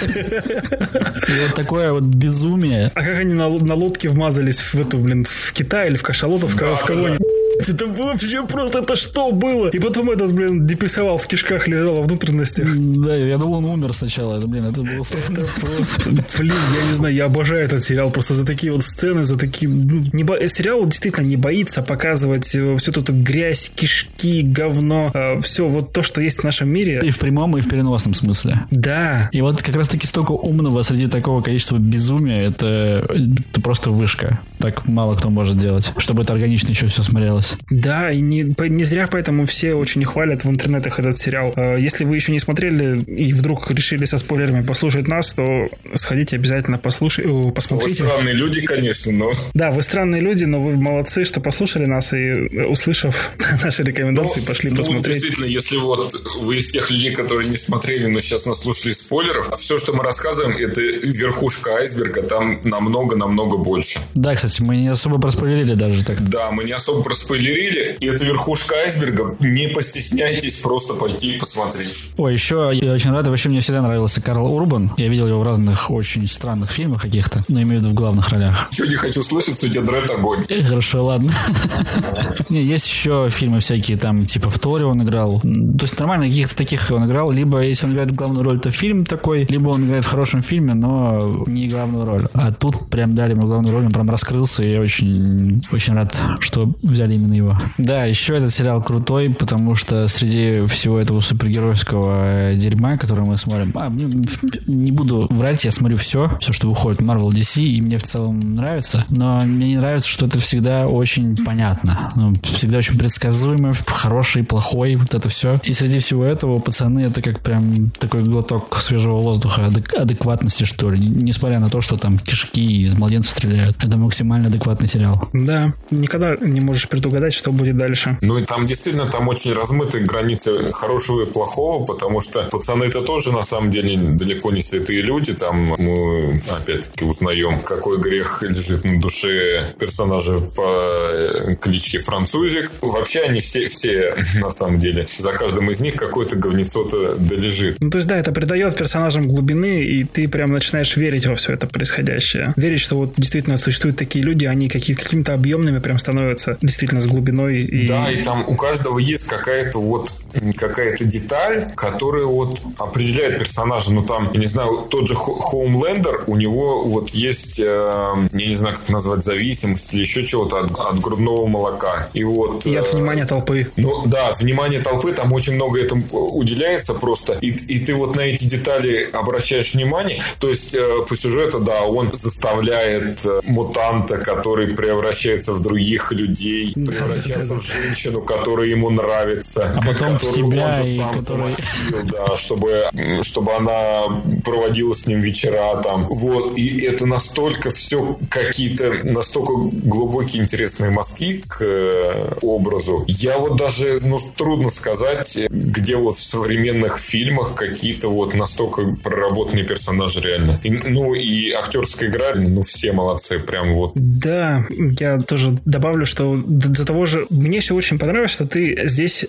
И вот такое вот безумие. А как они на, на лодке вмазались в эту, блин, в Китай или в Кашалотов, в кого-нибудь? Это вообще просто это что было? И потом этот, блин, депрессовал в кишках лежал во внутренностях. Да, я думал, он умер сначала. Это, блин, это было это просто... Блин, я не знаю, я обожаю этот сериал просто за такие вот сцены, за такие... Ну, не бо... Сериал действительно не боится показывать э, всю эту грязь, кишки, говно, э, все вот то, что есть в нашем мире. И в прямом, и в переносном смысле. Да. И вот как раз-таки столько умного среди такого количества безумия, это, это просто вышка. Так мало кто может делать, чтобы это органично еще все смотрелось. Да, и не, не зря поэтому все очень хвалят в интернетах этот сериал. Э, если вы еще не смотрели и вдруг решили со спойлерами послушать нас, то сходите обязательно послушай, посмотрите. Вы странные люди, конечно, но... Да, вы странные люди, но вы молодцы, что послушали нас и, услышав наши рекомендации, ну, пошли ну, посмотреть. Действительно, если вот вы из тех людей, которые не смотрели, но сейчас нас слушали спойлеров, все, что мы рассказываем, это верхушка айсберга, там намного-намного больше. Да, кстати, мы не особо проспойлерили даже так. Да, мы не особо проспойлерили, спойлерили, и это верхушка айсберга. Не постесняйтесь просто пойти и посмотреть. Ой, еще я очень рад, вообще мне всегда нравился Карл Урбан. Я видел его в разных очень странных фильмах каких-то, но имею в виду в главных ролях. Еще не хочу слышать, тебя дред огонь. Э, хорошо, ладно. Не, есть еще фильмы всякие, там, типа в Торе он играл. То есть нормально каких-то таких он играл. Либо, если он играет главную роль, то фильм такой, либо он играет в хорошем фильме, но не главную роль. А тут прям дали ему главную роль, он прям раскрылся, и я очень, очень рад, что взяли именно его. Да, еще этот сериал крутой, потому что среди всего этого супергеройского э, дерьма, которое мы смотрим, а, не буду врать, я смотрю все, все, что выходит Marvel DC, и мне в целом нравится, но мне не нравится, что это всегда очень понятно, ну, всегда очень предсказуемо, хороший, плохой, вот это все. И среди всего этого пацаны это как прям такой глоток свежего воздуха, адек- адекватности, что ли, несмотря на то, что там кишки из младенцев стреляют. Это максимально адекватный сериал. Да, никогда не можешь предугадать предугадать, что будет дальше. Ну и там действительно там очень размыты границы хорошего и плохого, потому что пацаны это тоже на самом деле далеко не святые люди. Там мы опять-таки узнаем, какой грех лежит на душе персонажа по э, кличке Французик. Вообще они все, все на самом деле, за каждым из них какой-то говнецо-то долежит. Ну то есть да, это придает персонажам глубины, и ты прям начинаешь верить во все это происходящее. Верить, что вот действительно существуют такие люди, они какие- какими-то объемными прям становятся действительно с глубиной. И... Да, и там у каждого есть какая-то вот какая-то деталь, которая вот определяет персонажа. Ну там, я не знаю, тот же Хоумлендер, у него вот есть, э, я не знаю, как назвать, зависимость или еще чего-то от, от грудного молока. И вот... И от э, внимания толпы. Ну да, от внимания толпы там очень много этому уделяется просто. И, и ты вот на эти детали обращаешь внимание. То есть э, по сюжету, да, он заставляет э, мутанта, который превращается в других людей, превращаться в женщину, которая ему нравится. А потом в которую себя, он же и сам который- замочил, да, чтобы, чтобы она проводила с ним вечера там. Вот. И это настолько все какие-то настолько глубокие интересные мазки к э, образу. Я вот даже, ну, трудно сказать, где вот в современных фильмах какие-то вот настолько проработанные персонажи реально. И, ну, и актерская игра, ну, все молодцы, прям вот. Да, я тоже добавлю, что до того же мне все очень понравилось, что ты здесь,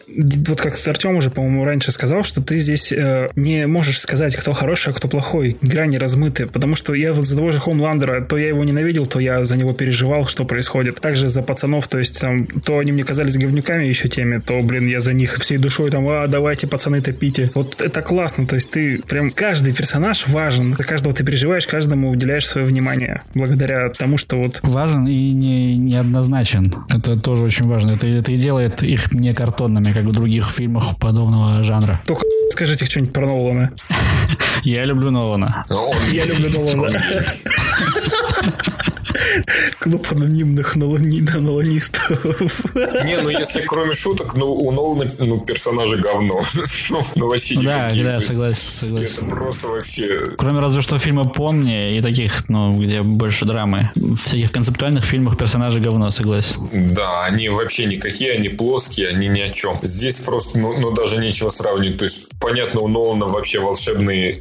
вот как Артем уже, по-моему, раньше сказал, что ты здесь э, не можешь сказать, кто хороший, а кто плохой. Грани размыты, потому что я вот за того же Хоумландера, то я его ненавидел, то я за него переживал, что происходит. Также за пацанов, то есть там, то они мне казались говнюками еще теми, то, блин, я за них всей душой там, а, давайте, пацаны, топите. Вот это классно, то есть ты прям, каждый персонаж важен, за каждого ты переживаешь, каждому уделяешь свое внимание, благодаря тому, что вот Важен и не, неоднозначен. Это тоже очень важно. Это, это и делает их не картонными, как в других фильмах подобного жанра. только скажите что-нибудь про Нолана. Я люблю Нолана. Я люблю Нолана. Клуб анонимных наланистов. Не, ну если кроме шуток, ну у Нолана ну, персонажи говно. Ну, ну вообще Да, никакие. да, согласен, согласен. Это просто вообще... Кроме разве что фильма «Помни» и таких, ну, где больше драмы. В всяких концептуальных фильмах персонажи говно, согласен. Да, они вообще никакие, они плоские, они ни о чем. Здесь просто, ну, ну даже нечего сравнивать. То есть, понятно, у Нолана вообще волшебные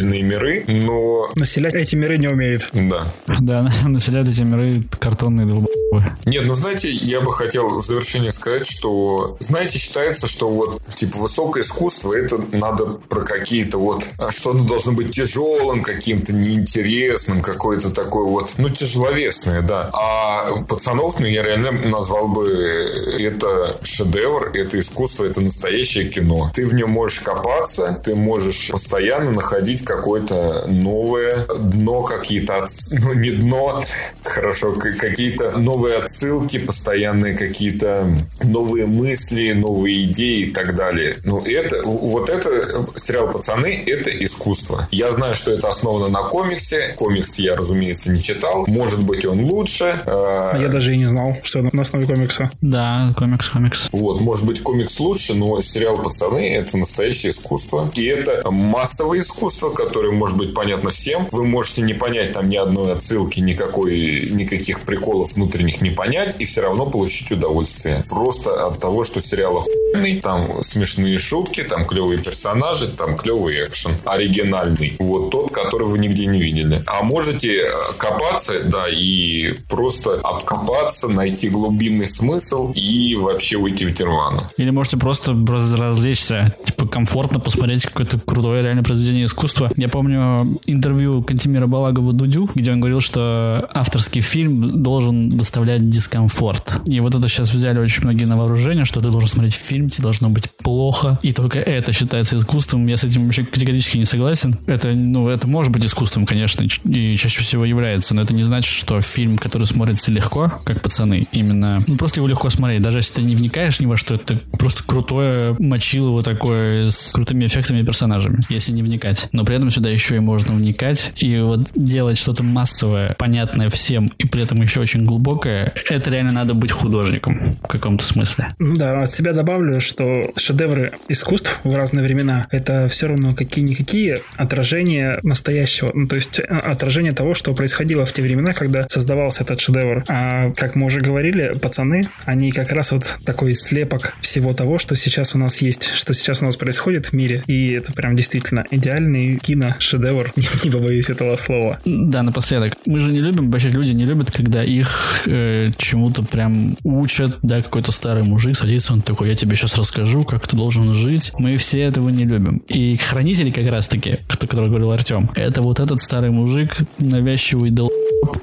охуенные миры, но... Населять эти миры не умеет. Да. Да, населяют эти миры картонные долбоебы. Нет, ну знаете, я бы хотел в завершение сказать, что, знаете, считается, что вот, типа, высокое искусство, это надо про какие-то вот, а что оно должно быть тяжелым, каким-то неинтересным, какое-то такое вот, ну, тяжеловесное, да. А пацанов, ну, я реально назвал бы это шедевр, это искусство, это настоящее кино. Ты в нем можешь копаться, ты можешь постоянно находить какое-то новое дно, какие-то, ну, не дно, хорошо, какие-то новые отсылки, постоянные какие-то новые мысли, новые идеи и так далее. Ну, это, вот это, сериал «Пацаны» — это искусство. Я знаю, что это основано на комиксе. Комикс я, разумеется, не читал. Может быть, он лучше. Э, А я даже и не знал, что на основе комикса. Да, комикс, комикс. Вот, может быть, комикс лучше, но сериал «Пацаны» — это настоящее искусство. И это массовое искусство, которое может быть понятно всем. Вы можете не понять там ни одной отсылки, никакой, никаких приколов внутренних не понять, и все равно получить удовольствие. Просто от того, что сериал охуенный, там смешные шутки, там клевые персонажи, там клевый экшен, оригинальный. Вот тот, который вы нигде не видели. А можете э, копаться, да, и просто обкопаться, найти глубинный смысл и вообще уйти в нирвану. Или можете просто раз- развлечься, типа комфортно посмотреть какое-то крутое реально произведение искусства. Я помню интервью Кантимира Балагова Дудю, где он говорил, что авторский фильм должен доставлять дискомфорт. И вот это сейчас взяли очень многие на вооружение, что ты должен смотреть фильм, тебе должно быть плохо, и только это считается искусством. Я с этим вообще категорически не согласен. Это, ну, это может быть искусством, конечно, и чаще всего является, но это не значит, что фильм, который смотрится легко, как пацаны, именно, ну, просто его легко смотреть, даже если ты не вникаешь ни во что, это просто крутое мочилово такое которые с крутыми эффектами и персонажами, если не вникать. Но при этом сюда еще и можно вникать, и вот делать что-то массовое, понятное всем, и при этом еще очень глубокое, это реально надо быть художником в каком-то смысле. Да, от себя добавлю, что шедевры искусств в разные времена — это все равно какие-никакие отражения настоящего, ну, то есть э, отражение того, что происходило в те времена, когда создавался этот шедевр. А как мы уже говорили, пацаны, они как раз вот такой слепок всего того, что сейчас у нас есть, что сейчас у нас происходит в мире. И это прям действительно идеальный кино-шедевр, не побоюсь этого слова. Да, напоследок. Мы же не любим, вообще люди не любят, когда их э, чему-то прям учат, да, какой-то старый мужик садится, он такой, я тебе сейчас расскажу, как ты должен жить. Мы все этого не любим. И хранители как раз-таки, о котором говорил Артем, это вот этот старый мужик, навязчивый дол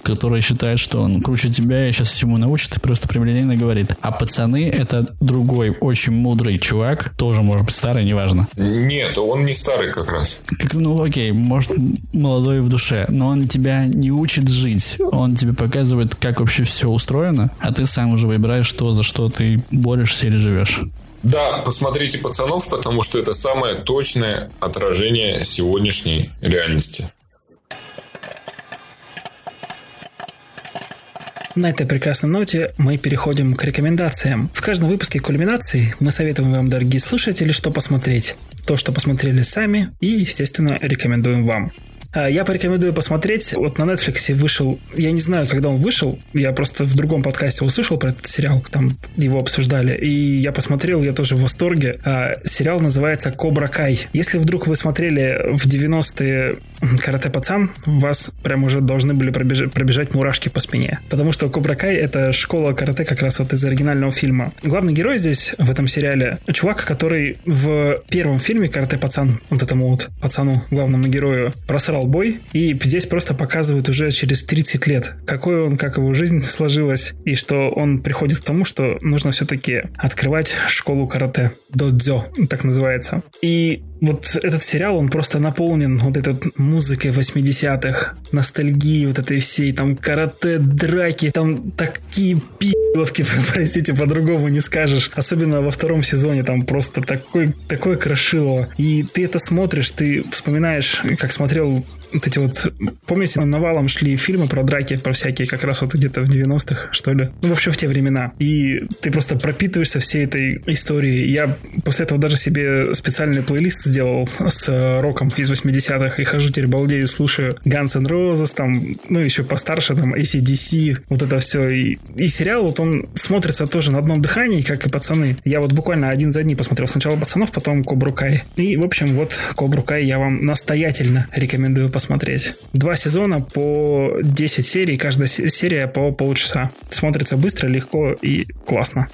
который считает, что он круче тебя и сейчас всему научит и просто прямолинейно говорит. А пацаны — это другой, очень мудрый чувак, тоже может быть старый, неважно. Нет, он не старый как раз. Как, ну окей, может молодой в душе, но он тебя не учит жить. Он тебе показывает, как вообще все устроено, а ты сам уже выбираешь, что за что ты борешься или живешь. Да, посмотрите пацанов, потому что это самое точное отражение сегодняшней реальности. На этой прекрасной ноте мы переходим к рекомендациям. В каждом выпуске кульминации мы советуем вам, дорогие слушатели, что посмотреть. То, что посмотрели сами, и, естественно, рекомендуем вам. А, я порекомендую посмотреть. Вот на Netflix вышел, я не знаю, когда он вышел, я просто в другом подкасте услышал про этот сериал, там его обсуждали, и я посмотрел, я тоже в восторге. А, сериал называется «Кобра Кай». Если вдруг вы смотрели в 90-е «Карате Пацан», вас прям уже должны были пробежать, пробежать мурашки по спине. Потому что «Кобра Кай» — это школа карате как раз вот из оригинального фильма. Главный герой здесь, в этом сериале, чувак, который в первом фильме «Карате Пацан», вот этому вот пацану, главному герою, просрал бой, и здесь просто показывают уже через 30 лет, какой он, как его жизнь сложилась, и что он приходит к тому, что нужно все-таки открывать школу карате, додзё, так называется. И вот этот сериал, он просто наполнен вот этой музыкой 80-х, ностальгией вот этой всей, там карате, драки, там такие пи***ловки, простите, по-другому не скажешь. Особенно во втором сезоне там просто такой, такое крошило. И ты это смотришь, ты вспоминаешь, как смотрел вот эти вот... Помните, навалом шли фильмы про драки, про всякие, как раз вот где-то в 90-х, что ли? Ну, вообще в те времена. И ты просто пропитываешься всей этой историей. Я после этого даже себе специальный плейлист сделал с роком из 80-х и хожу теперь балдею, слушаю Guns N' Roses, там, ну, еще постарше, там, ACDC, вот это все. И, и сериал, вот он смотрится тоже на одном дыхании, как и «Пацаны». Я вот буквально один за одним посмотрел сначала «Пацанов», потом «Кобру Кай». И, в общем, вот «Кобру Кай» я вам настоятельно рекомендую посмотреть. Два сезона по 10 серий, каждая серия по полчаса. Смотрится быстро, легко и классно.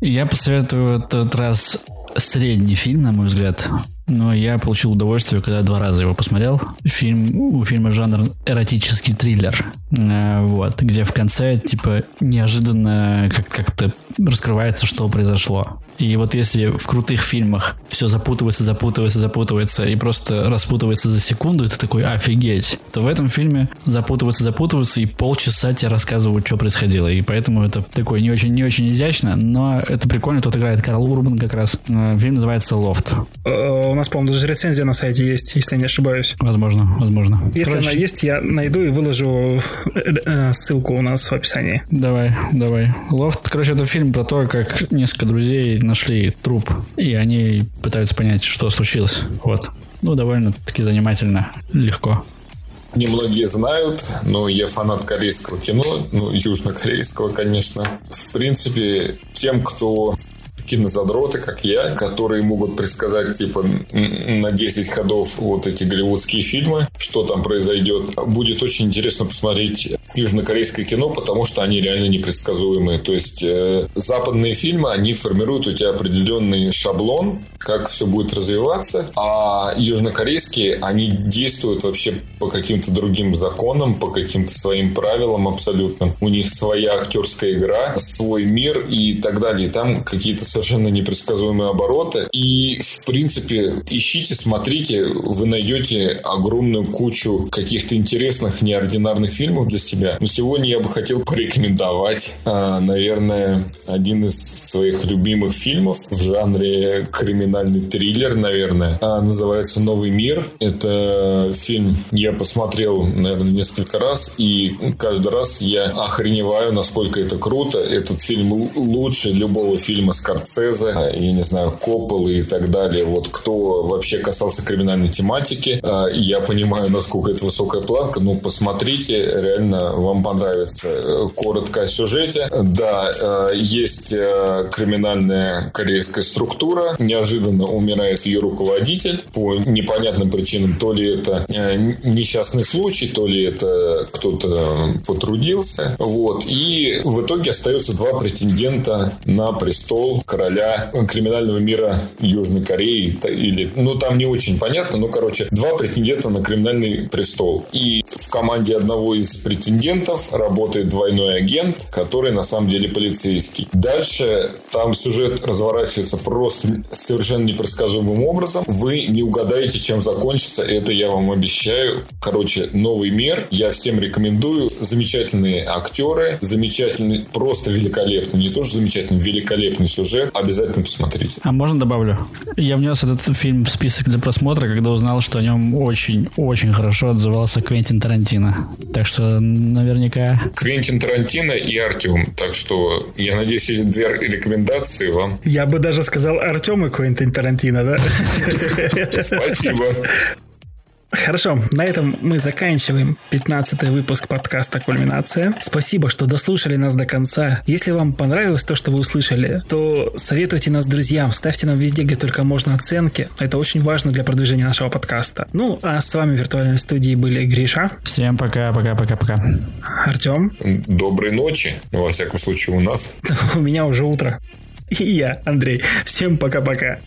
Я посоветую этот раз средний фильм, на мой взгляд. Но я получил удовольствие, когда два раза его посмотрел. Фильм, у фильма жанр эротический триллер. Э, вот, где в конце, типа, неожиданно как- как-то раскрывается, что произошло. И вот если в крутых фильмах все запутывается, запутывается, запутывается и просто распутывается за секунду, и ты такой, офигеть, то в этом фильме запутываются, запутываются и полчаса тебе рассказывают, что происходило. И поэтому это такое не очень, не очень изящно, но это прикольно. Тут играет Карл Урбан как раз. Э, фильм называется «Лофт». Э, у нас, по-моему, даже рецензия на сайте есть, если я не ошибаюсь. Возможно, возможно. Если Короче, она есть, я найду и выложу э, ссылку у нас в описании. Давай, давай. «Лофт». Короче, это фильм про то, как несколько друзей нашли труп, и они пытаются понять, что случилось. Вот. Ну, довольно-таки занимательно, легко. Немногие знают, но я фанат корейского кино, ну, южнокорейского, конечно. В принципе, тем, кто кинозадроты, как я, которые могут предсказать, типа, на 10 ходов вот эти голливудские фильмы, что там произойдет. Будет очень интересно посмотреть южнокорейское кино, потому что они реально непредсказуемые. То есть, э, западные фильмы, они формируют у тебя определенный шаблон, как все будет развиваться, а южнокорейские, они действуют вообще по каким-то другим законам, по каким-то своим правилам абсолютно. У них своя актерская игра, свой мир и так далее. Там какие-то совершенно непредсказуемые обороты. И, в принципе, ищите, смотрите, вы найдете огромную кучу каких-то интересных, неординарных фильмов для себя. Но сегодня я бы хотел порекомендовать, а, наверное, один из своих любимых фильмов в жанре криминал криминальный триллер, наверное. А, называется «Новый мир». Это фильм я посмотрел, наверное, несколько раз, и каждый раз я охреневаю, насколько это круто. Этот фильм лучше любого фильма Скорцезе, я не знаю, Копполы и так далее. Вот кто вообще касался криминальной тематики, а, я понимаю, насколько это высокая планка. Ну, посмотрите, реально вам понравится. Коротко о сюжете. Да, а, есть а, криминальная корейская структура. Неожиданно умирает ее руководитель по непонятным причинам. То ли это несчастный случай, то ли это кто-то потрудился. Вот. И в итоге остается два претендента на престол короля криминального мира Южной Кореи. Или, ну, там не очень понятно, но, короче, два претендента на криминальный престол. И в команде одного из претендентов работает двойной агент, который на самом деле полицейский. Дальше там сюжет разворачивается просто совершенно непредсказуемым образом. Вы не угадаете, чем закончится. Это я вам обещаю. Короче, новый мир. Я всем рекомендую. Замечательные актеры, замечательный, просто великолепный, не тоже замечательный, великолепный сюжет. Обязательно посмотрите. А можно добавлю? Я внес этот фильм в список для просмотра, когда узнал, что о нем очень-очень хорошо отзывался Квентин Тарантино. Так что наверняка... Квентин Тарантино и Артем. Так что я надеюсь, эти две рекомендации вам. Я бы даже сказал Артем и Квентин Тарантино, да? Спасибо. Хорошо, на этом мы заканчиваем 15 выпуск подкаста «Кульминация». Спасибо, что дослушали нас до конца. Если вам понравилось то, что вы услышали, то советуйте нас друзьям, ставьте нам везде, где только можно оценки. Это очень важно для продвижения нашего подкаста. Ну, а с вами в виртуальной студии были Гриша. Всем пока, пока, пока, пока. Артем. Доброй ночи, во всяком случае, у нас. У меня уже утро. И я, Андрей. Всем пока-пока.